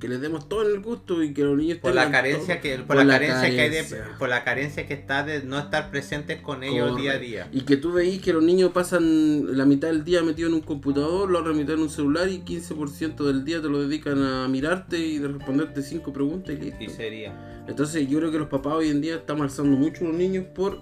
Que les demos todo el gusto y que los niños por la carencia todo. que por, Por la la carencia, que hay de, por la carencia que está de no estar presentes con ellos día a día. Y que tú veís que los niños pasan la mitad del día metidos en un computador, la otra mitad en un celular y 15% del día te lo dedican a mirarte y de responderte cinco preguntas y listo. Y sería. Entonces yo creo que los papás hoy en día están alzando mucho a los niños por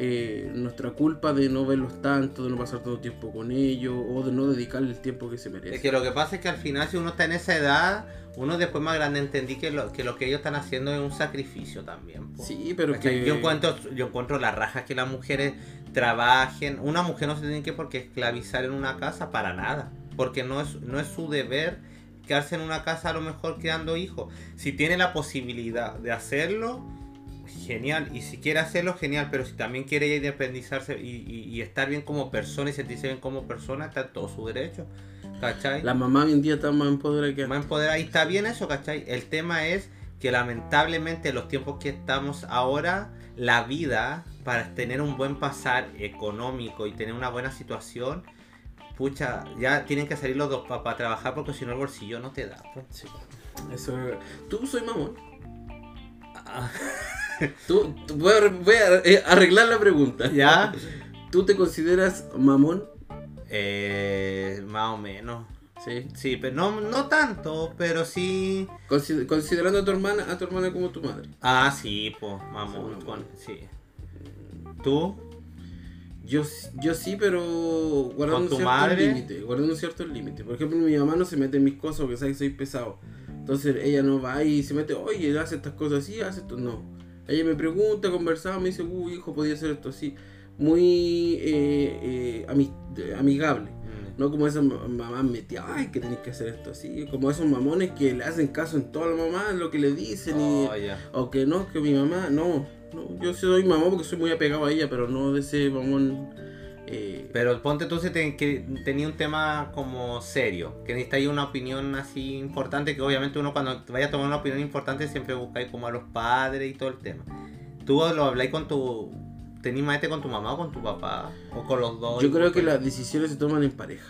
eh, nuestra culpa de no verlos tanto, de no pasar todo el tiempo con ellos o de no dedicarle el tiempo que se merece. Es que lo que pasa es que al final si uno está en esa edad, uno después más grande entendí que lo que, lo que ellos están haciendo es un sacrificio también. po. Sí, pero ¿Cachai? que... Yo encuentro, yo encuentro la raja que las mujeres trabajen. Una mujer no se tiene que por qué esclavizar en una casa para nada. Porque no es, no es su deber quedarse en una casa a lo mejor creando hijos. Si tiene la posibilidad de hacerlo, genial. Y si quiere hacerlo, genial. Pero si también quiere independizarse y, y- y estar bien como persona y sentirse bien como persona, está todo su derecho. ¿Cachai? La mamá hoy en día está más empoderada que más empoderada. Y está bien eso, ¿cachai? El tema es que lamentablemente en los tiempos que estamos ahora, la vida, para tener un buen pasar económico y tener una buena situación, pucha, ya tienen que salir los dos para trabajar porque si no el bolsillo no te da. Sí. Eso. Tú soy mamón. Ah, <laughs> Tú, tú- voy a, voy a, eh, arreglar la pregunta. ¿Ya? ¿Tú te consideras mamón? Eh, más o menos. Sí. Sí, pero no, no tanto, pero sí. Consi- Considerando a tu hermana, a tu hermana como tu madre. Ah, sí, pues, mamón, Sí, con- sí. ¿Tú? Yo, yo sí, pero guardando ¿Con un cierto límite. Guardando un cierto límite. Por ejemplo, mi mamá no se mete en mis cosas porque sabe que soy pesado. Entonces ella no va y se mete, oye, hace estas cosas así, hace esto. No. Ella me pregunta, conversaba, me dice, uy, hijo, podía hacer esto así. Muy eh, eh, ami- amigable. Mm. No como esas ma- mamás metidas, ay, que tenéis que hacer esto así. Como esos mamones que le hacen caso en toda la mamá, lo que le dicen. y, Oh, o que no, que mi mamá, no, no, yo soy mamón porque soy muy apegado a ella, pero no de ese mamón. Eh, Pero ponte tú si te- que tenía un tema como serio, que necesitáis una opinión así importante, que obviamente uno cuando vaya a tomar una opinión importante siempre buscáis como a los padres y todo el tema. ¿Tú lo habláis con tu... ¿Tenís maete con tu mamá o con tu papá? ¿O con los dos? yo creo que las decisiones se toman en pareja.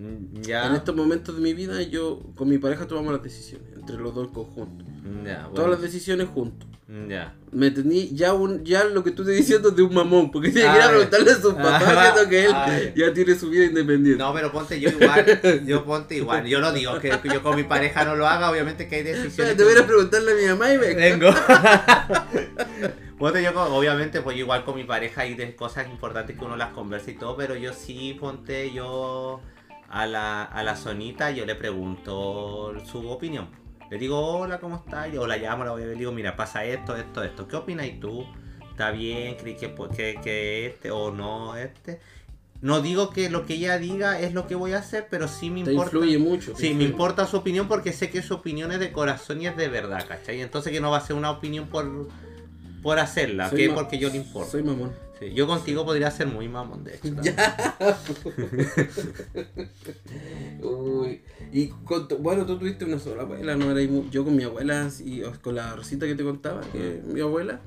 Mm, Ya. En estos momentos de mi vida, yo con mi pareja tomamos las decisiones, entre los dos conjuntos. Ya, bueno. Todas las decisiones juntos. Ya. Me entendí ya un, ya lo que tú estás diciendo es de un mamón, porque si Ah, quería ya. preguntarle a su papá, <laughs> Ah, siento que él ah, ya tiene su vida independiente. No, pero ponte yo igual, yo <laughs> ponte igual. Yo no digo que yo con mi pareja no lo haga, obviamente que hay decisiones. te voy a preguntarle a mi mamá y me... Vengo. <laughs> Ponte yo, con- obviamente, pues igual con mi pareja hay de cosas importantes que uno las conversa y todo, pero yo sí, ponte yo a la, a la sonita, yo le pregunto su opinión. Le digo, hola, ¿cómo estás? O la llamo, la voy a ver, le digo, mira, pasa esto, esto, esto. ¿Qué opinas tú? ¿Está bien? ¿Crees que, que, que este o no este? No digo que lo que ella diga es lo que voy a hacer, pero sí me Te importa. influye mucho. Sí, me importa su opinión porque sé que su opinión es de corazón y es de verdad, ¿cachai? Entonces que no va a ser una opinión por, por hacerla, Soy que porque yo le importo. Soy mamón. Sí, yo contigo podría ser muy mamón, de hecho. <laughs> también. <laughs> Uy. Y con tu- bueno, tú tuviste una sola abuela, no era yo con mi abuela y con la Rosita que te contaba, que mi abuela,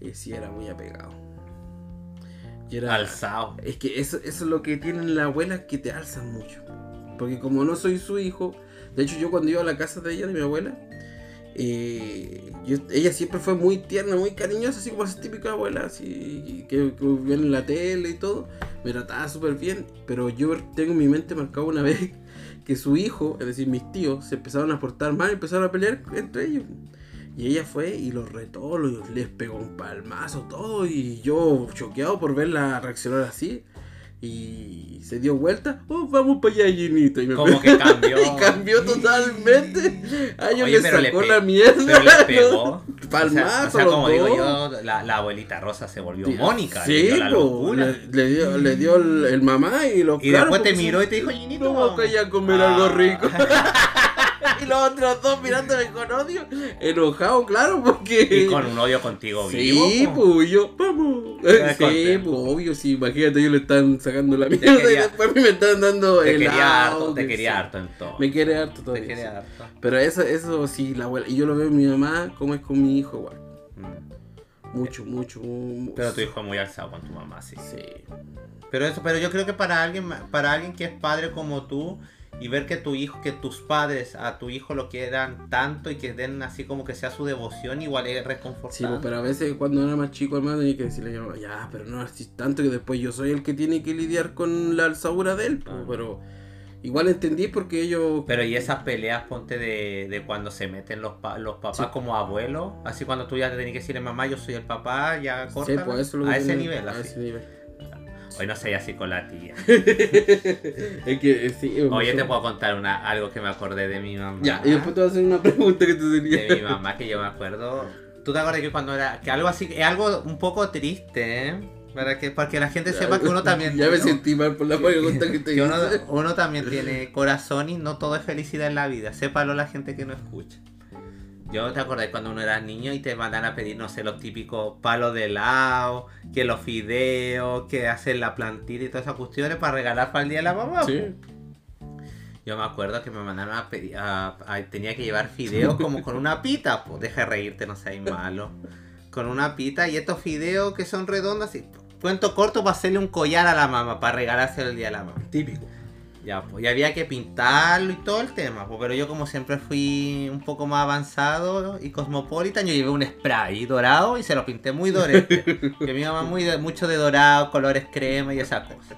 eh, sí era muy apegado. Y era, Alzado. Es que eso, eso es lo que tienen las abuelas que te alzan mucho. Porque como no soy su hijo, de hecho yo cuando iba a la casa de ella, de mi abuela, ella siempre fue muy tierna, muy cariñosa, así como esa típica abuela, así que, que ven en la tele y todo, me trataba súper bien, pero yo tengo en mi mente marcado una <laughs> vez que su hijo, es decir, mis tíos, se empezaron a portar mal y empezaron a pelear entre ellos. Y ella fue y los retó, los- les pegó un palmazo, todo. Y yo choqueado por verla reaccionar así. Y se dio vuelta. Oh, vamos para allá, Ginito. Y me Como que cambió. <laughs> y cambió totalmente. A ellos Oye, le le sacó pe- la mierda. Pero le ¿no? pegó. <laughs> Palmazo, O sea, o sea, como digo yo, la, la abuelita Rosa se volvió Mónica. Sí, le dio la locura. le, le dio, le dio el, el mamá y los Y claro, después te miró y te dijo, Ginito. Vamos allá a comer Ah. algo rico. <laughs> y los otros dos mirándome con odio. Enojado, claro, porque. Y con un odio contigo Sí, pues yo, vamos. Sí, pues obvio, sí, imagínate, ellos le están sacando la mierda y después me están dando Te el quería harto, te quería harto en todo. Me quiere harto Te todavía. quería harto. Pero eso, eso sí, la abuela. Y yo lo veo en mi mamá, como es con mi hijo, igual. Mm. Mucho, mucho. mu- Pero tu hijo es muy alzado con tu mamá, sí. Sí. Pero eso, pero yo creo que para alguien, para alguien que es padre como tú y ver que tu hijo, que tus padres a tu hijo lo quieran tanto y que den así como que sea su devoción, igual es Sí, reconfortante. pues, pero a veces cuando era más chico, hermano, tenía que decirle ya, pero no así tanto que después yo soy el que tiene que lidiar con la alzadura de él. pues, Ah. Pero igual entendí porque ellos. Pero y esas peleas, ponte de, de cuando se meten los, pa- los papás Sí. como abuelos, así cuando tú ya te tenés que decirle mamá, yo soy el papá, ya corta. Sí, pues, eso es lo a ese nivel, A ese nivel. Hoy no sé así con la tía. es que eh, sí. Oye, te puedo contar una, algo que me acordé de mi mamá. Ya, y después te voy a hacer una pregunta que te tenía. de mi mamá que yo me acuerdo. ¿Tú te acuerdas que cuando era que algo así, es algo un poco triste, ¿eh? Para que para que la gente sepa que uno también Ya me uno- sentí mal por la pregunta que te que uno, hice. uno también tiene corazón y no todo es felicidad en la vida. Sépalo la gente que no escucha. Yo te acordé cuando uno era niño y te mandan a pedir, no sé, los típicos palos de helado, que los fideos, que hacen la plantita y todas esas cuestiones para regalar para el día de la mamá. Sí. Yo me acuerdo que me mandaron a pedir, a- a- tenía que llevar fideos como con una pita, pues deja de reírte, no seas malo. Con una pita y estos fideos que son redondos así, cuento corto para hacerle un collar a la mamá, para regalárselo el día de la mamá. Típico. Ya, pues, y había que pintarlo y todo el tema, pues, pero yo como siempre fui un poco más avanzado y cosmopolitan, yo llevé un spray dorado y se lo pinté muy dorete. <laughs> que mi mamá muy de- mucho de dorado, colores crema y esa cosa.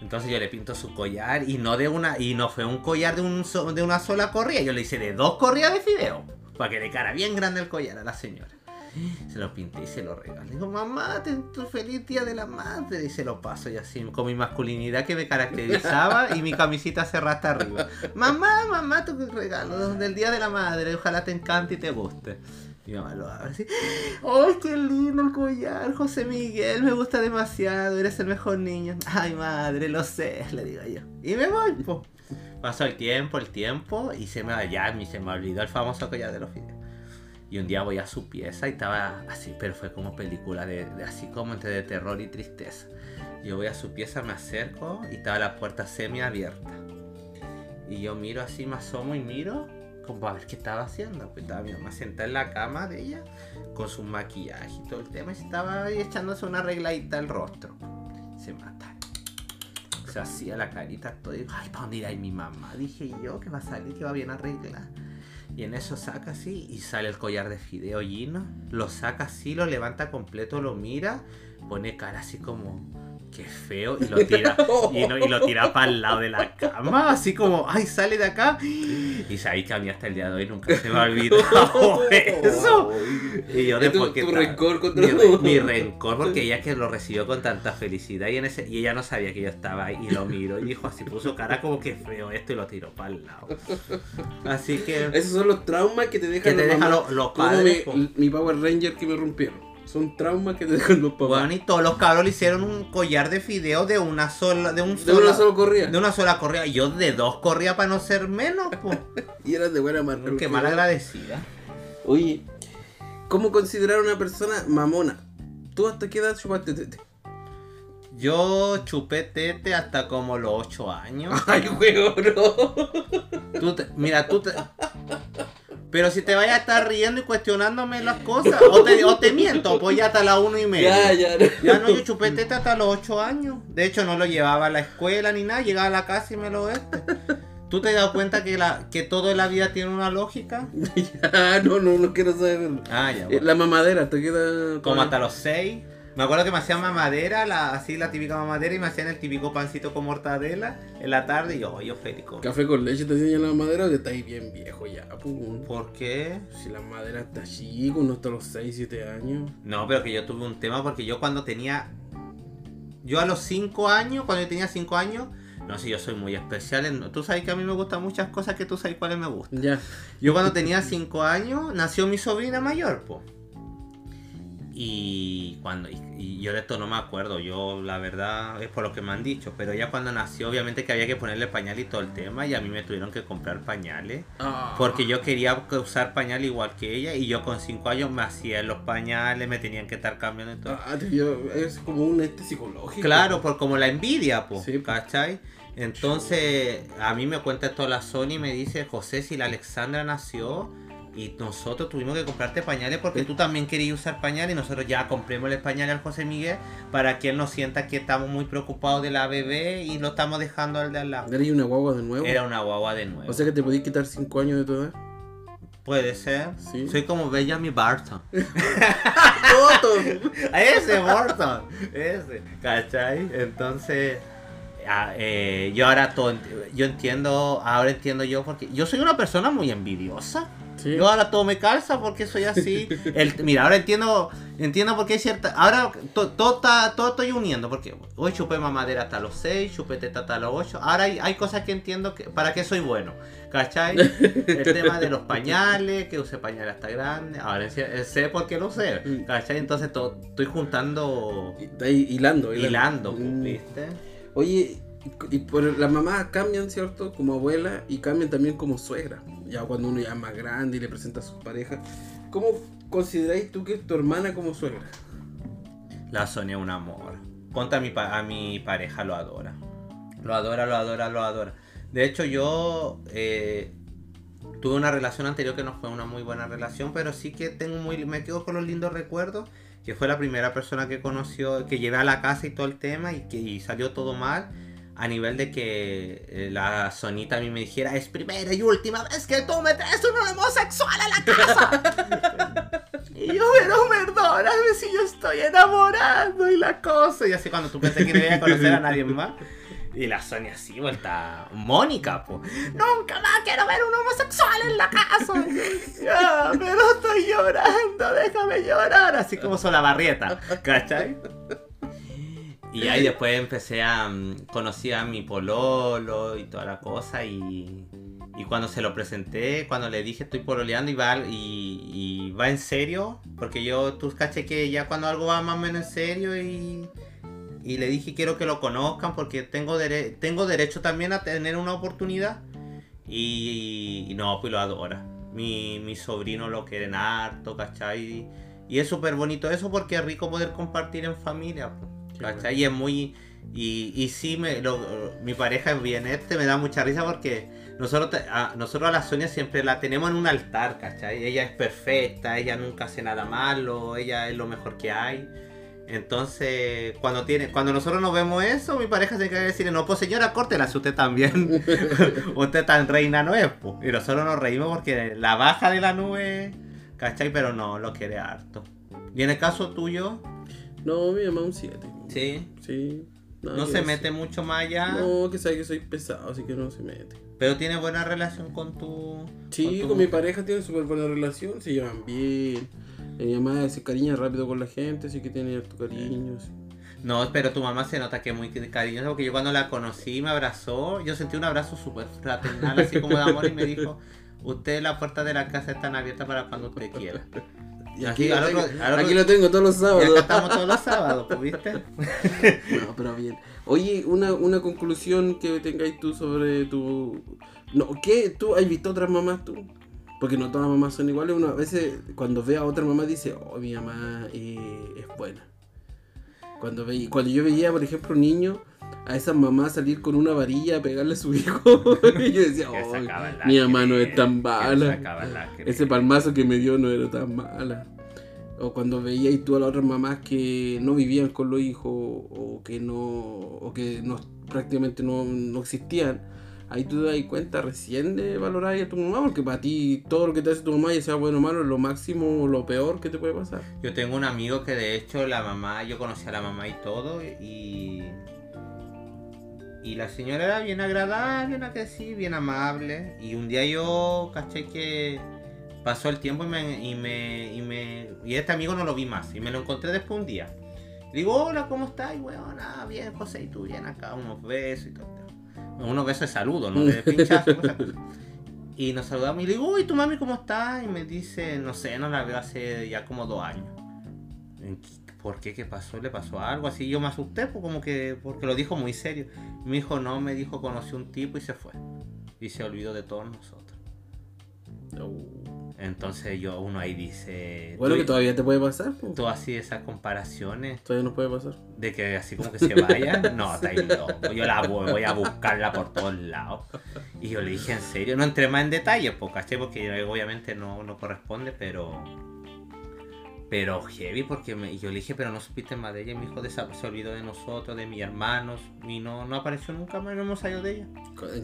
Entonces yo le pinto su collar y no de una y no fue un collar de, un so- de una sola corrida, yo le hice de dos corridas de fideo, para que le cara bien grande el collar a la señora. <gasps> Se lo pinté y se lo regalé. Digo, mamá, ten tu feliz día de la madre. Y se lo paso y así, con mi masculinidad que me caracterizaba y mi camisita cerrada hasta arriba. <laughs> Mamá, mamá, tu regalo del día de la madre. Ojalá te encante y te guste. Mi mamá lo abre así. ¡Ay, qué lindo el collar! José Miguel, me gusta demasiado. Eres el mejor niño. Ay, madre, lo sé, le digo yo. Y me voy, po. Pasó el tiempo, el tiempo, y se me, ya, se me olvidó el famoso collar de los fideos. Y un día voy a su pieza y estaba así, pero fue como película de, así como entre terror y tristeza. Yo voy a su pieza, me acerco y estaba la puerta semi abierta. Y yo miro así, me asomo y miro como para ver qué estaba haciendo. Pues estaba mi mamá sentada en la cama de ella con su maquillaje y todo el tema y estaba ahí echándose una arregladita al rostro. Se mata. Se hacía la carita todo y ay, ¿para dónde irá mi mamá? Dije yo que va a salir, que va bien arreglada. Y en eso saca así y sale el collar de fideo Gino. Lo saca así, lo levanta completo, lo mira, pone cara así como, qué feo, y lo tira, y, no- y lo tira <laughs> para el lado de la cama, así como, ay, sale de acá. Y sabéis que a mí hasta el día de hoy nunca se me ha olvidado <laughs> eso. Y yo después que tu rencor contra mi, re- mi rencor porque ella que lo recibió con tanta felicidad y, en ese, y ella no sabía que yo estaba ahí y lo miró y dijo así, puso cara como que feo esto y lo tiró para el lado. Así que... Esos son los traumas que te dejan Que te los dejan los, Como padres. mi, mi Power Ranger que me rompieron. Son traumas que te dejan los papás. Bueno, y todos los cabros le hicieron un collar de fideo de una sola, de un de sola, una sola corrida. de una sola correa. Y Yo de dos corría para no ser menos, pues. <laughs> Y eras de buena mano. Qué mal agradecida. Oye, ¿cómo considerar a una persona mamona? ¿Tú hasta qué edad chupaste tete? Yo chupé tete hasta como los 8 años. <laughs> Ay, juego, no. Tú te- mira, tú te... Pero si te vayas a estar riendo y cuestionándome las cosas, o te, o te miento, pues ya hasta la uno y media. Ya, ya. Ya no, yo chupé tete hasta los 8 años. De hecho, no lo llevaba a la escuela ni nada. Llegaba a la casa y me lo este. ¿Tú te has dado cuenta que, la, que todo en la vida tiene una lógica? <laughs> ya, no, no, no quiero saber. Ah, ya. Eh, bueno. La mamadera, ¿te queda Como hasta los 6. Me acuerdo que me hacían mamadera, la, así la típica mamadera, y me hacían el típico pancito con mortadela en la tarde. Y yo, "Oh, yo feliz. Café con leche te enseñan la mamadera que estáis bien viejo ya, pum. ¿Por qué? Si la madera está chico, no hasta los 6, 7 años. No, pero que yo tuve un tema porque yo cuando tenía. Yo a los 5 años, cuando yo tenía 5 años. No sé, yo soy muy especial. en- Tú sabes que a mí me gustan muchas cosas que tú sabes cuáles me gustan. Ya. Yo cuando tenía 5 años nació mi sobrina mayor, po. Y cuando y, y yo de esto no me acuerdo, yo la verdad es por lo que me han dicho, pero ya cuando nació obviamente que había que ponerle pañal y todo el tema y a mí me tuvieron que comprar pañales Ah. porque yo quería usar pañal igual que ella y yo con 5 años me hacía los pañales, me tenían que estar cambiando y todo. Ah, yo- es como un este psicológico. Claro, por como la envidia, po, Sí. ¿cachai? Entonces, a mí me cuenta esto la Sony y me dice, José, si la Alexandra nació y nosotros tuvimos que comprarte pañales porque tú también querías usar pañales y nosotros ya compremos el pañal al José Miguel para que él no sienta que estamos muy preocupados de la bebé y lo estamos dejando al de al lado. ¿Eres una guagua de nuevo? Era una guagua de nuevo. O sea que te podías quitar 5 años de tu edad. Puede ser. Sí. Soy como Benjamin Barton. <laughs> Ese Barton. Ese. ¿Cachai? Entonces... ah, eh, yo ahora todo, yo entiendo, ahora entiendo yo porque yo soy una persona muy envidiosa. Sí. Yo ahora todo me calza porque soy así. <laughs> El, mira, ahora entiendo, entiendo por qué hay cierta. Ahora to- todo, está- todo estoy uniendo. Porque hoy chupé mamadera hasta los 6, chupé teta hasta los 8. Ahora hay, hay cosas que entiendo que, para qué soy bueno. ¿Cachai? El tema de los pañales, que usé pañales hasta grandes. Ahora sé- sé por qué lo sé. Mm. ¿Cachai? Entonces to- estoy juntando, Está ahí hilando, hilando, Mm. ¿viste? Oye, y por las mamás cambian, ¿cierto? Como abuela y cambian también como suegra. Ya cuando uno ya es más grande y le presenta a sus parejas. ¿Cómo consideráis tú que es tu hermana como suegra? La Sonia es un amor. Ponte a mi, pa- a mi pareja, lo adora. Lo adora, lo adora, lo adora. De hecho, yo. eh, tuve una relación anterior que no fue una muy buena relación, pero sí que tengo muy, me quedo con los lindos recuerdos, que fue la primera persona que conoció, que llevé a la casa y todo el tema y que y salió todo mal. A nivel de que eh, la Sonita a mí me dijera, es primera y última vez que tú me traes un homosexual a la casa. <laughs> y yo, pero perdóname si yo estoy enamorando y la cosa. Y así cuando tú pensé que no iba a conocer a nadie más. Y la Sonia así, vuelta Mónica, po. Nunca más quiero ver un homosexual en la casa. ya, pero estoy llorando, déjame llorar. Así como Solabarrieta, ¿cachai? Y ahí después empecé a. mm, Conocí a mi pololo y toda la cosa. Y, y cuando se lo presenté, cuando le dije estoy pololeando y va, y, y va en serio, porque yo, tú caché que ya cuando algo va más o menos en serio y. Y le dije quiero que lo conozcan porque tengo, dere- tengo derecho también a tener una oportunidad. Y, y no, pues lo adora. Mi, mi sobrino lo quieren harto, ¿cachai? Y es súper bonito eso porque es rico poder compartir en familia, ¿cachai? Y es muy... Y, y sí, me, lo- mi pareja es bien este, me da mucha risa porque nosotros, a, nosotros a la Sonia siempre la tenemos en un altar, ¿cachai? Ella es perfecta, ella nunca hace nada malo, ella es lo mejor que hay. Entonces, cuando tiene, cuando nosotros nos vemos eso, mi pareja se queda decir, no, pues señora, córtela, si usted también. <laughs> <laughs> usted tan reina no es, pues. Y nosotros nos reímos porque la baja de la nube, ¿cachai? Pero no, lo quiere harto. ¿Y en el caso tuyo? No, mi mamá un 7. Sí. Sí. No se mete mucho más allá, No, que sabe que soy pesado, así que no se mete. pero tiene buena relación con tu... Sí, tu- con mi pareja tiene súper buena relación, se llevan bien. Mi mamá se cariña rápido con la gente, así que tiene harto cariño. No, pero tu mamá se nota que es muy cariñosa porque yo cuando la conocí me abrazó, yo sentí un abrazo súper fraternal, así como de amor y me dijo, usted las puertas de la casa están abiertas para cuando usted quiera. Y Aquí, aquí, lo tengo, al otro- aquí lo tengo todos los Y sábados. acá estamos todos los sábados, pues, ¿viste? <laughs> No, pero bien. Oye, una, una conclusión que tengáis tú sobre tu... No, ¿qué? ¿Tú has visto otras mamás tú? Porque no todas las mamás son iguales. Uno a veces cuando ve a otra mamá dice, oh, mi mamá eh, es buena. Cuando, ve, cuando yo veía, por ejemplo, niños, a esas mamás salir con una varilla a pegarle a su hijo, <laughs> y yo decía, oh, mi mamá no es tan mala. Ese palmazo que me dio no era tan mala. O cuando veías tú a las otras mamás que no vivían con los hijos o que no o que no prácticamente no, no existían, ahí tú te das cuenta recién de valorar a tu mamá, porque para ti todo lo que te hace tu mamá, ya sea bueno o malo, es lo máximo o lo peor que te puede pasar. Yo tengo un amigo que de hecho la mamá, yo conocí a la mamá y todo, y. Y la señora era bien agradable, una que sí, bien amable. Y un día yo caché que pasó el tiempo y me, y me, y me. Y este amigo no lo vi más. Y me lo encontré después un día. Le digo, hola, ¿cómo estás? Y ah, bien, José, y tú bien acá, unos besos y todo. Unos besos de saludo, ¿no? De <laughs> pinchazo. Y nos saludamos y le digo, uy, tu mami, ¿cómo está? Y me dice, no sé, no la veo hace ya como dos años. ¿Por qué? ¿Qué pasó? ¿Le pasó algo? Así yo me asusté, pues como que, porque lo dijo muy serio. Me dijo, no, me dijo, conoció un tipo y se fue. Y se olvidó de todos nosotros. Entonces yo, uno ahí dice, Bueno, que todavía te puede pasar. po. tú así esas comparaciones Todavía nos puede pasar. de que así como que se vaya, no, <laughs> está ahí loco. Yo la voy, voy a buscarla por todos lados. Y yo le dije, en serio, no entré más en detalles, pues. Porque obviamente no, no corresponde, pero. Pero heavy, porque me, yo le dije, pero no supiste más de ella. Y mi hijo desa- se olvidó de nosotros, de mis hermanos, y no, no apareció nunca más, no hemos salido de ella.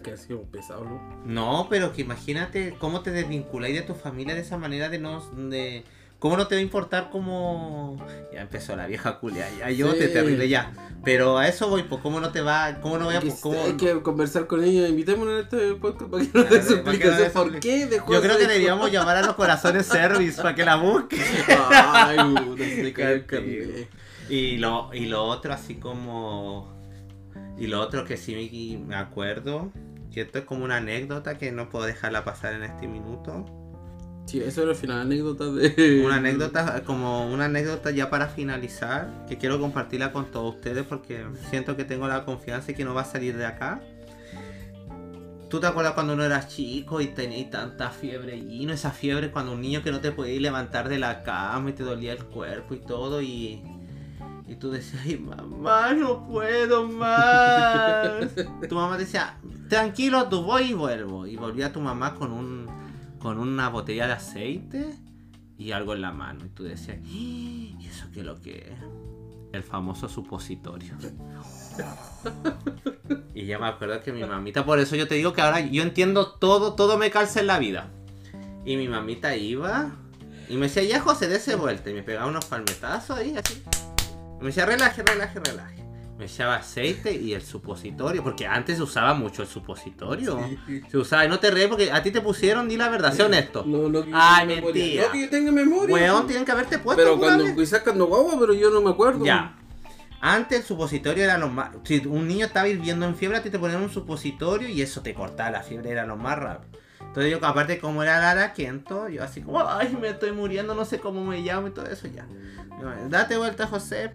Que ha sido pesado, ¿no? No, pero que imagínate cómo te desvinculáis de tu familia de esa manera de no. De, ¿Cómo no te va a importar cómo.? Ya empezó la vieja culia, ya yo Sí. te terrible ya. Pero a eso voy, pues, ¿cómo no te va.? ¿Cómo no voy a.? Hay que, cómo- hay que conversar con ella, invitémosla a este podcast para que nos dé su explicación. ¿Por qué dejó Yo creo que deberíamos llamar a los corazones service para que la busque. Ay, carnet. Y lo, y lo otro, así como. Y lo otro que sí me- me acuerdo, que esto es como una anécdota que no puedo dejarla pasar en este minuto. Sí, eso era el final, anécdota de. Una anécdota, como una anécdota ya para finalizar, que quiero compartirla con todos ustedes porque siento que tengo la confianza y que no va a salir de acá. ¿Tú te acuerdas cuando uno era chico y tenías tanta fiebre y no esa fiebre cuando un niño que no te podía levantar de la cama y te dolía el cuerpo y todo y, y tú decías, ay mamá, no puedo más. <laughs> tu mamá decía, tranquilo, tú voy y vuelvo. Y volvía tu mamá con un con una botella de aceite y algo en la mano. Y tú decías, "¿Y eso qué es lo que es? El famoso supositorio. <laughs> y ya me acuerdo que mi mamita, por eso yo te digo que ahora yo entiendo todo, todo me calza en la vida. Y mi mamita iba y me decía, ya José, dése vuelta. Y me pegaba unos palmetazos ahí, así. Y me decía, relaje, relaje, relaje. Me echaba aceite y el supositorio, porque antes se usaba mucho el supositorio. Se usaba, y no te rees porque a ti te pusieron, di la verdad, sé honesto. No, no, que yo Ay, tenga memoria. mentira. No, que yo tenga memoria. Weón, tienen que haberte puesto. Pero cuando jugable. fui sacando guagua, pero yo no me acuerdo. Ya. Antes el supositorio era lo más. Si un niño estaba hirviendo en fiebre, a ti te ponían un supositorio y eso te cortaba la fiebre, era lo más rápido. Entonces yo, aparte como era Lara Quento, yo así como, ay, me estoy muriendo, no sé cómo me llamo y todo eso ya. Yo, Date vuelta, José.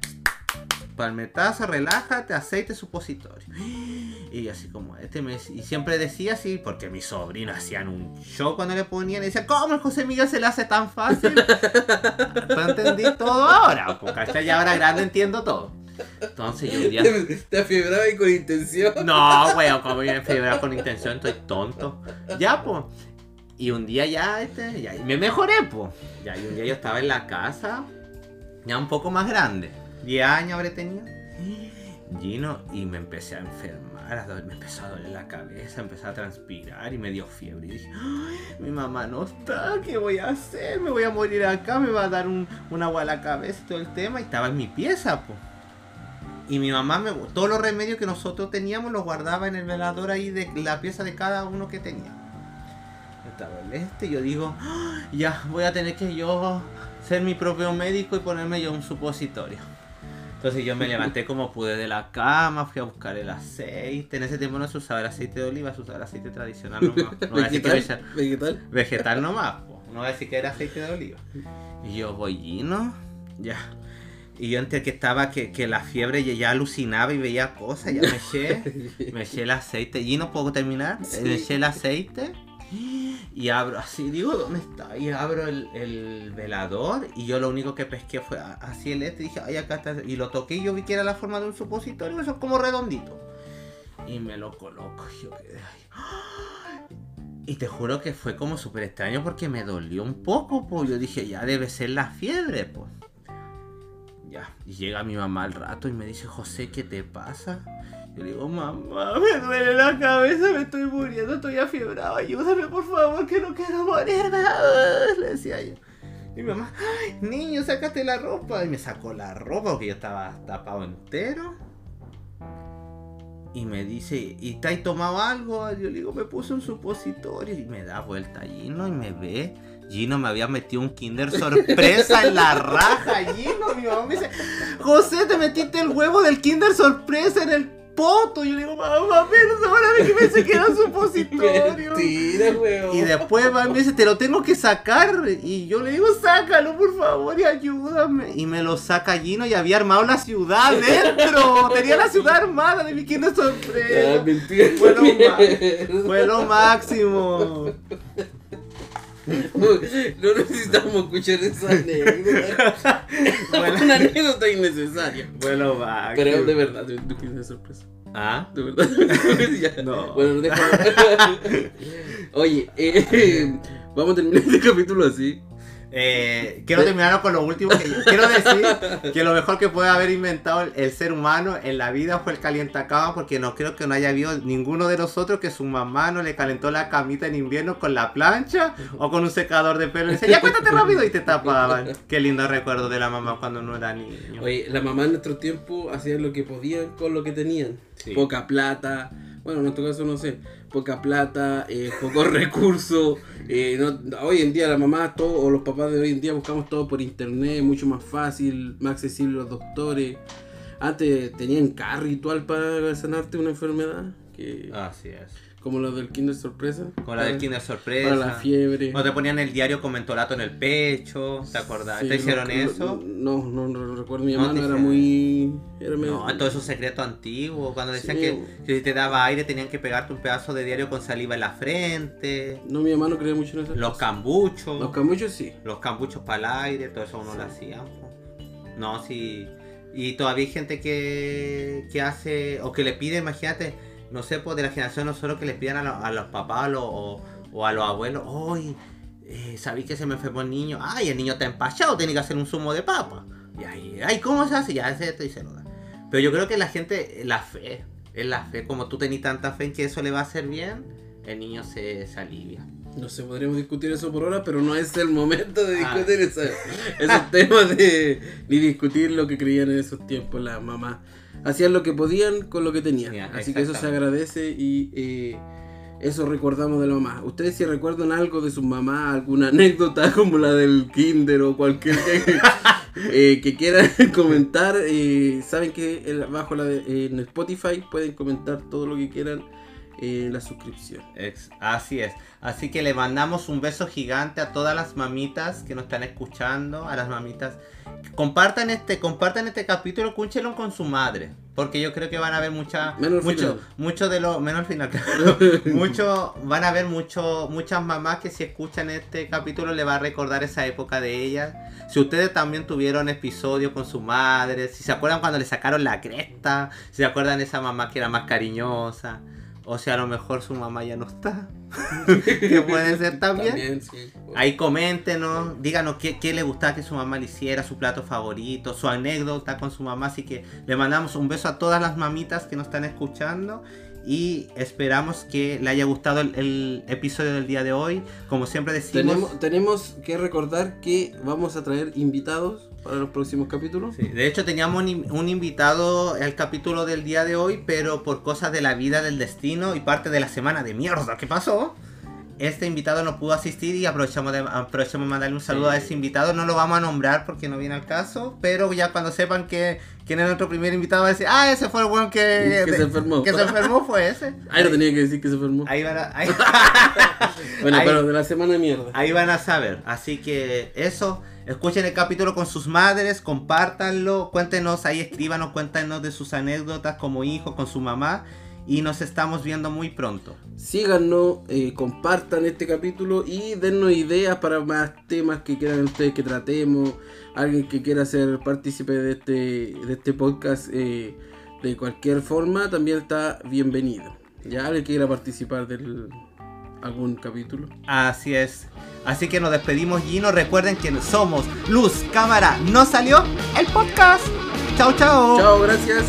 Palmetazo, relájate, aceite supositorio. Y así como, este me y siempre decía así, porque mis sobrinos hacían un show cuando le ponían y decían, ¿cómo el José Miguel se le hace tan fácil? <laughs> Tú entendí todo ahora, pues, ¿cachai? Ya ahora grande entiendo todo. Entonces yo un día... Te, te afiebraba y con intención. No, weón, como yo me con intención, estoy tonto. Ya, pues. Y un día ya, este, ya, y me mejoré, pues. Ya, y un día yo estaba en la casa, ya un poco más grande. 10 años habré tenido. Gino, y me empecé a enfermar, me empezó a doler la cabeza, empecé a transpirar y me dio fiebre. Y dije, "Ay, mi mamá no está, ¿qué voy a hacer? Me voy a morir acá, me va a dar un, un agua a la cabeza y todo el tema. Y estaba en mi pieza, pues. Y mi mamá, me, todos los remedios que nosotros teníamos los guardaba en el velador ahí de la pieza de cada uno que tenía. Estaba el este, yo digo, "Ah, ya voy a tener que yo ser mi propio médico y ponerme yo un supositorio. Entonces yo me levanté como pude de la cama, fui a buscar el aceite. En ese tiempo no se usaba el aceite de oliva, se usaba el aceite tradicional nomás. No voy a decir que Vegetal. era Vegetal. vegetal nomás, po. no voy a decir que era aceite de oliva. Y yo voy Gino, ya. Y yo entre que estaba, que, que la fiebre ya, ya alucinaba y veía cosas, ya me eché, <laughs> me eché el aceite. Gino, ¿puedo terminar? Sí. Me eché el aceite y abro así, digo, ¿dónde está? Y abro el, el velador y yo lo único que pesqué fue así el este, dije, ay, acá está. Y lo toqué y yo vi que era la forma de un supositorio, eso es como redondito. Y me lo coloco y yo quedé. Y te juro que fue como súper extraño porque me dolió un poco, pues yo dije, ya debe ser la fiebre, pues. Ya, y llega mi mamá al rato y me dice, José, ¿qué te pasa? Yo le digo, mamá, me duele la cabeza, me estoy muriendo, estoy afiebrado, ayúdame por favor, que no quiero morirme. Le decía yo. Y mi mamá, ay, niño, sácate la ropa. Y me sacó la ropa porque yo estaba tapado entero. Y me dice, ¿y te has tomado algo? Yo le digo, me puse un supositorio. Y me da vuelta Gino y me ve. Gino me había metido un Kinder sorpresa en la raja. Gino, mi mamá me dice, José, te metiste el huevo del Kinder sorpresa en el poto. Yo le digo, mamá, perdóname que pensé que era un <laughs> supositorio. Mentira, weón. Y después va y me dice, te lo tengo que sacar. Y yo le digo, sácalo por favor y ayúdame. Y me lo saca Gino y había armado la ciudad dentro. <laughs> Tenía la ciudad armada de mi Ah, sorpresa. mentira. Fue lo, ma- <laughs> fue lo máximo. No necesitamos escuchar esa anécdota. <laughs> Bueno. Una anécdota innecesaria. Lo máximo. Pero de verdad, de, de sorpresa. ¿Ah? De verdad. <laughs> No. Bueno, no. <laughs> Oye, eh, vamos a terminar este capítulo así. Eh, quiero terminar con lo último que <laughs> quiero decir que lo mejor que puede haber inventado el, el ser humano en la vida fue el calientacama porque no creo que no haya habido ninguno de nosotros que su mamá no le calentó la camita en invierno con la plancha o con un secador de pelo y dice ya cuéntate rápido y te tapaban qué lindo recuerdo de la mamá cuando no era niño Oye, la mamá en nuestro tiempo hacían lo que podían con lo que tenían. Sí. Poca plata. Bueno, en nuestro caso no sé. Poca plata, eh, pocos <laughs> recursos. eh, no- hoy en día la mamá todo, o los papás de hoy en día buscamos todo por internet, mucho más fácil, más accesible a los doctores. Antes tenían cada ritual para sanarte una enfermedad, que, así es como lo del Kinder Sorpresa. con la del Kinder sorpresa Para la fiebre. o te ponían el diario con mentolato en el pecho ¿te acordás? Sí, ¿te hicieron eso? No, no, no, recuerdo. Mi No hermano era muy. Era medio- No, todo eso secreto antiguo, cuando decían Sí. que, que si te daba aire tenían que pegarte un pedazo de diario con saliva en la frente, No, mi hermano creía mucho en eso. los cambuchos, Los camuchos sí. los cambuchos para el aire, todo eso uno lo hacía. No, sí. Y todavía hay gente que, que hace, o que le pide, imagínate, no sé, pues de la generación nosotros que le pidan a, lo- a los papás lo- o, o a los abuelos, hoy eh, sabí que se me enfermó el niño. Ay, el niño está empachado, tiene que hacer un zumo de papa. Y ahí, ay, ¿cómo se hace? Ya se y se lo da. Pero yo creo que la gente, la fe, es la fe. Como tú tenés tanta fe en que eso le va a hacer bien, el niño se, se alivia. No sé, podríamos discutir eso por ahora, pero no es el momento de Ah. discutir esa- esos <laughs> temas de, ni discutir lo que creían en esos tiempos las mamás. Hacían lo que podían con lo que tenían. Así que eso se agradece y eh, eso recordamos de la mamá. Ustedes si recuerdan algo de sus mamás, alguna anécdota <laughs> como la del kinder o cualquier <laughs> eh, que quieran <laughs> comentar, eh, saben que el- abajo la de- en Spotify pueden comentar todo lo que quieran eh, la suscripción. Así es. Así que le mandamos un beso gigante a todas las mamitas que nos están escuchando, a las mamitas. Compartan este, compartan este capítulo, escúchenlo con su madre. Porque yo creo que van a ver mucha, Menos mucho, final. mucho de lo, menos al final, <laughs> claro. <laughs> mucho, van a ver mucho, muchas mamás que si escuchan este capítulo le va a recordar esa época de ellas. Si ustedes también tuvieron episodios con su madre, si se acuerdan cuando le sacaron la cresta, si se acuerdan de esa mamá que era más cariñosa. O sea, a lo mejor su mamá ya no está. <laughs> que puede ser también. También, sí. Ahí coméntenos, díganos qué, qué le gustaba que su mamá le hiciera, su plato favorito, su anécdota con su mamá. Así que le mandamos un beso a todas las mamitas que nos están escuchando. Y esperamos que le haya gustado el, el episodio del día de hoy. Como siempre decimos. Tenemos, tenemos que recordar que vamos a traer invitados para los próximos capítulos. Sí, de hecho teníamos un, un invitado al capítulo del día de hoy, pero por cosas de la vida, del destino y parte de la semana de mierda que pasó, este invitado no pudo asistir y aprovechamos de, aprovechamos de mandarle un saludo Sí. a ese invitado. No lo vamos a nombrar porque no viene al caso, pero ya cuando sepan que quién es nuestro primer invitado va a decir, ah, ese fue el buen que, <laughs> Que se enfermó. que se enfermó fue ese. <laughs> Ahí no tenía que decir que se enfermó. Ahí van a, ahí- <laughs> Bueno, ahí- pero de la semana de mierda. Ahí van a saber. Así que eso, escuchen el capítulo con sus madres, compártanlo, cuéntenos ahí, escríbanos, cuéntenos de sus anécdotas como hijos, con su mamá. Y nos estamos viendo muy pronto. Síganos, eh, compartan este capítulo y dennos ideas para más temas que quieran ustedes que tratemos. Alguien que quiera ser partícipe de este, de este podcast eh, de cualquier forma también está bienvenido. Ya alguien que quiera participar de algún capítulo. Así es. Así que nos despedimos, Gino. Recuerden que somos Luz, Cámara, ¿no salió? El podcast. Chao, chao. Chao, gracias.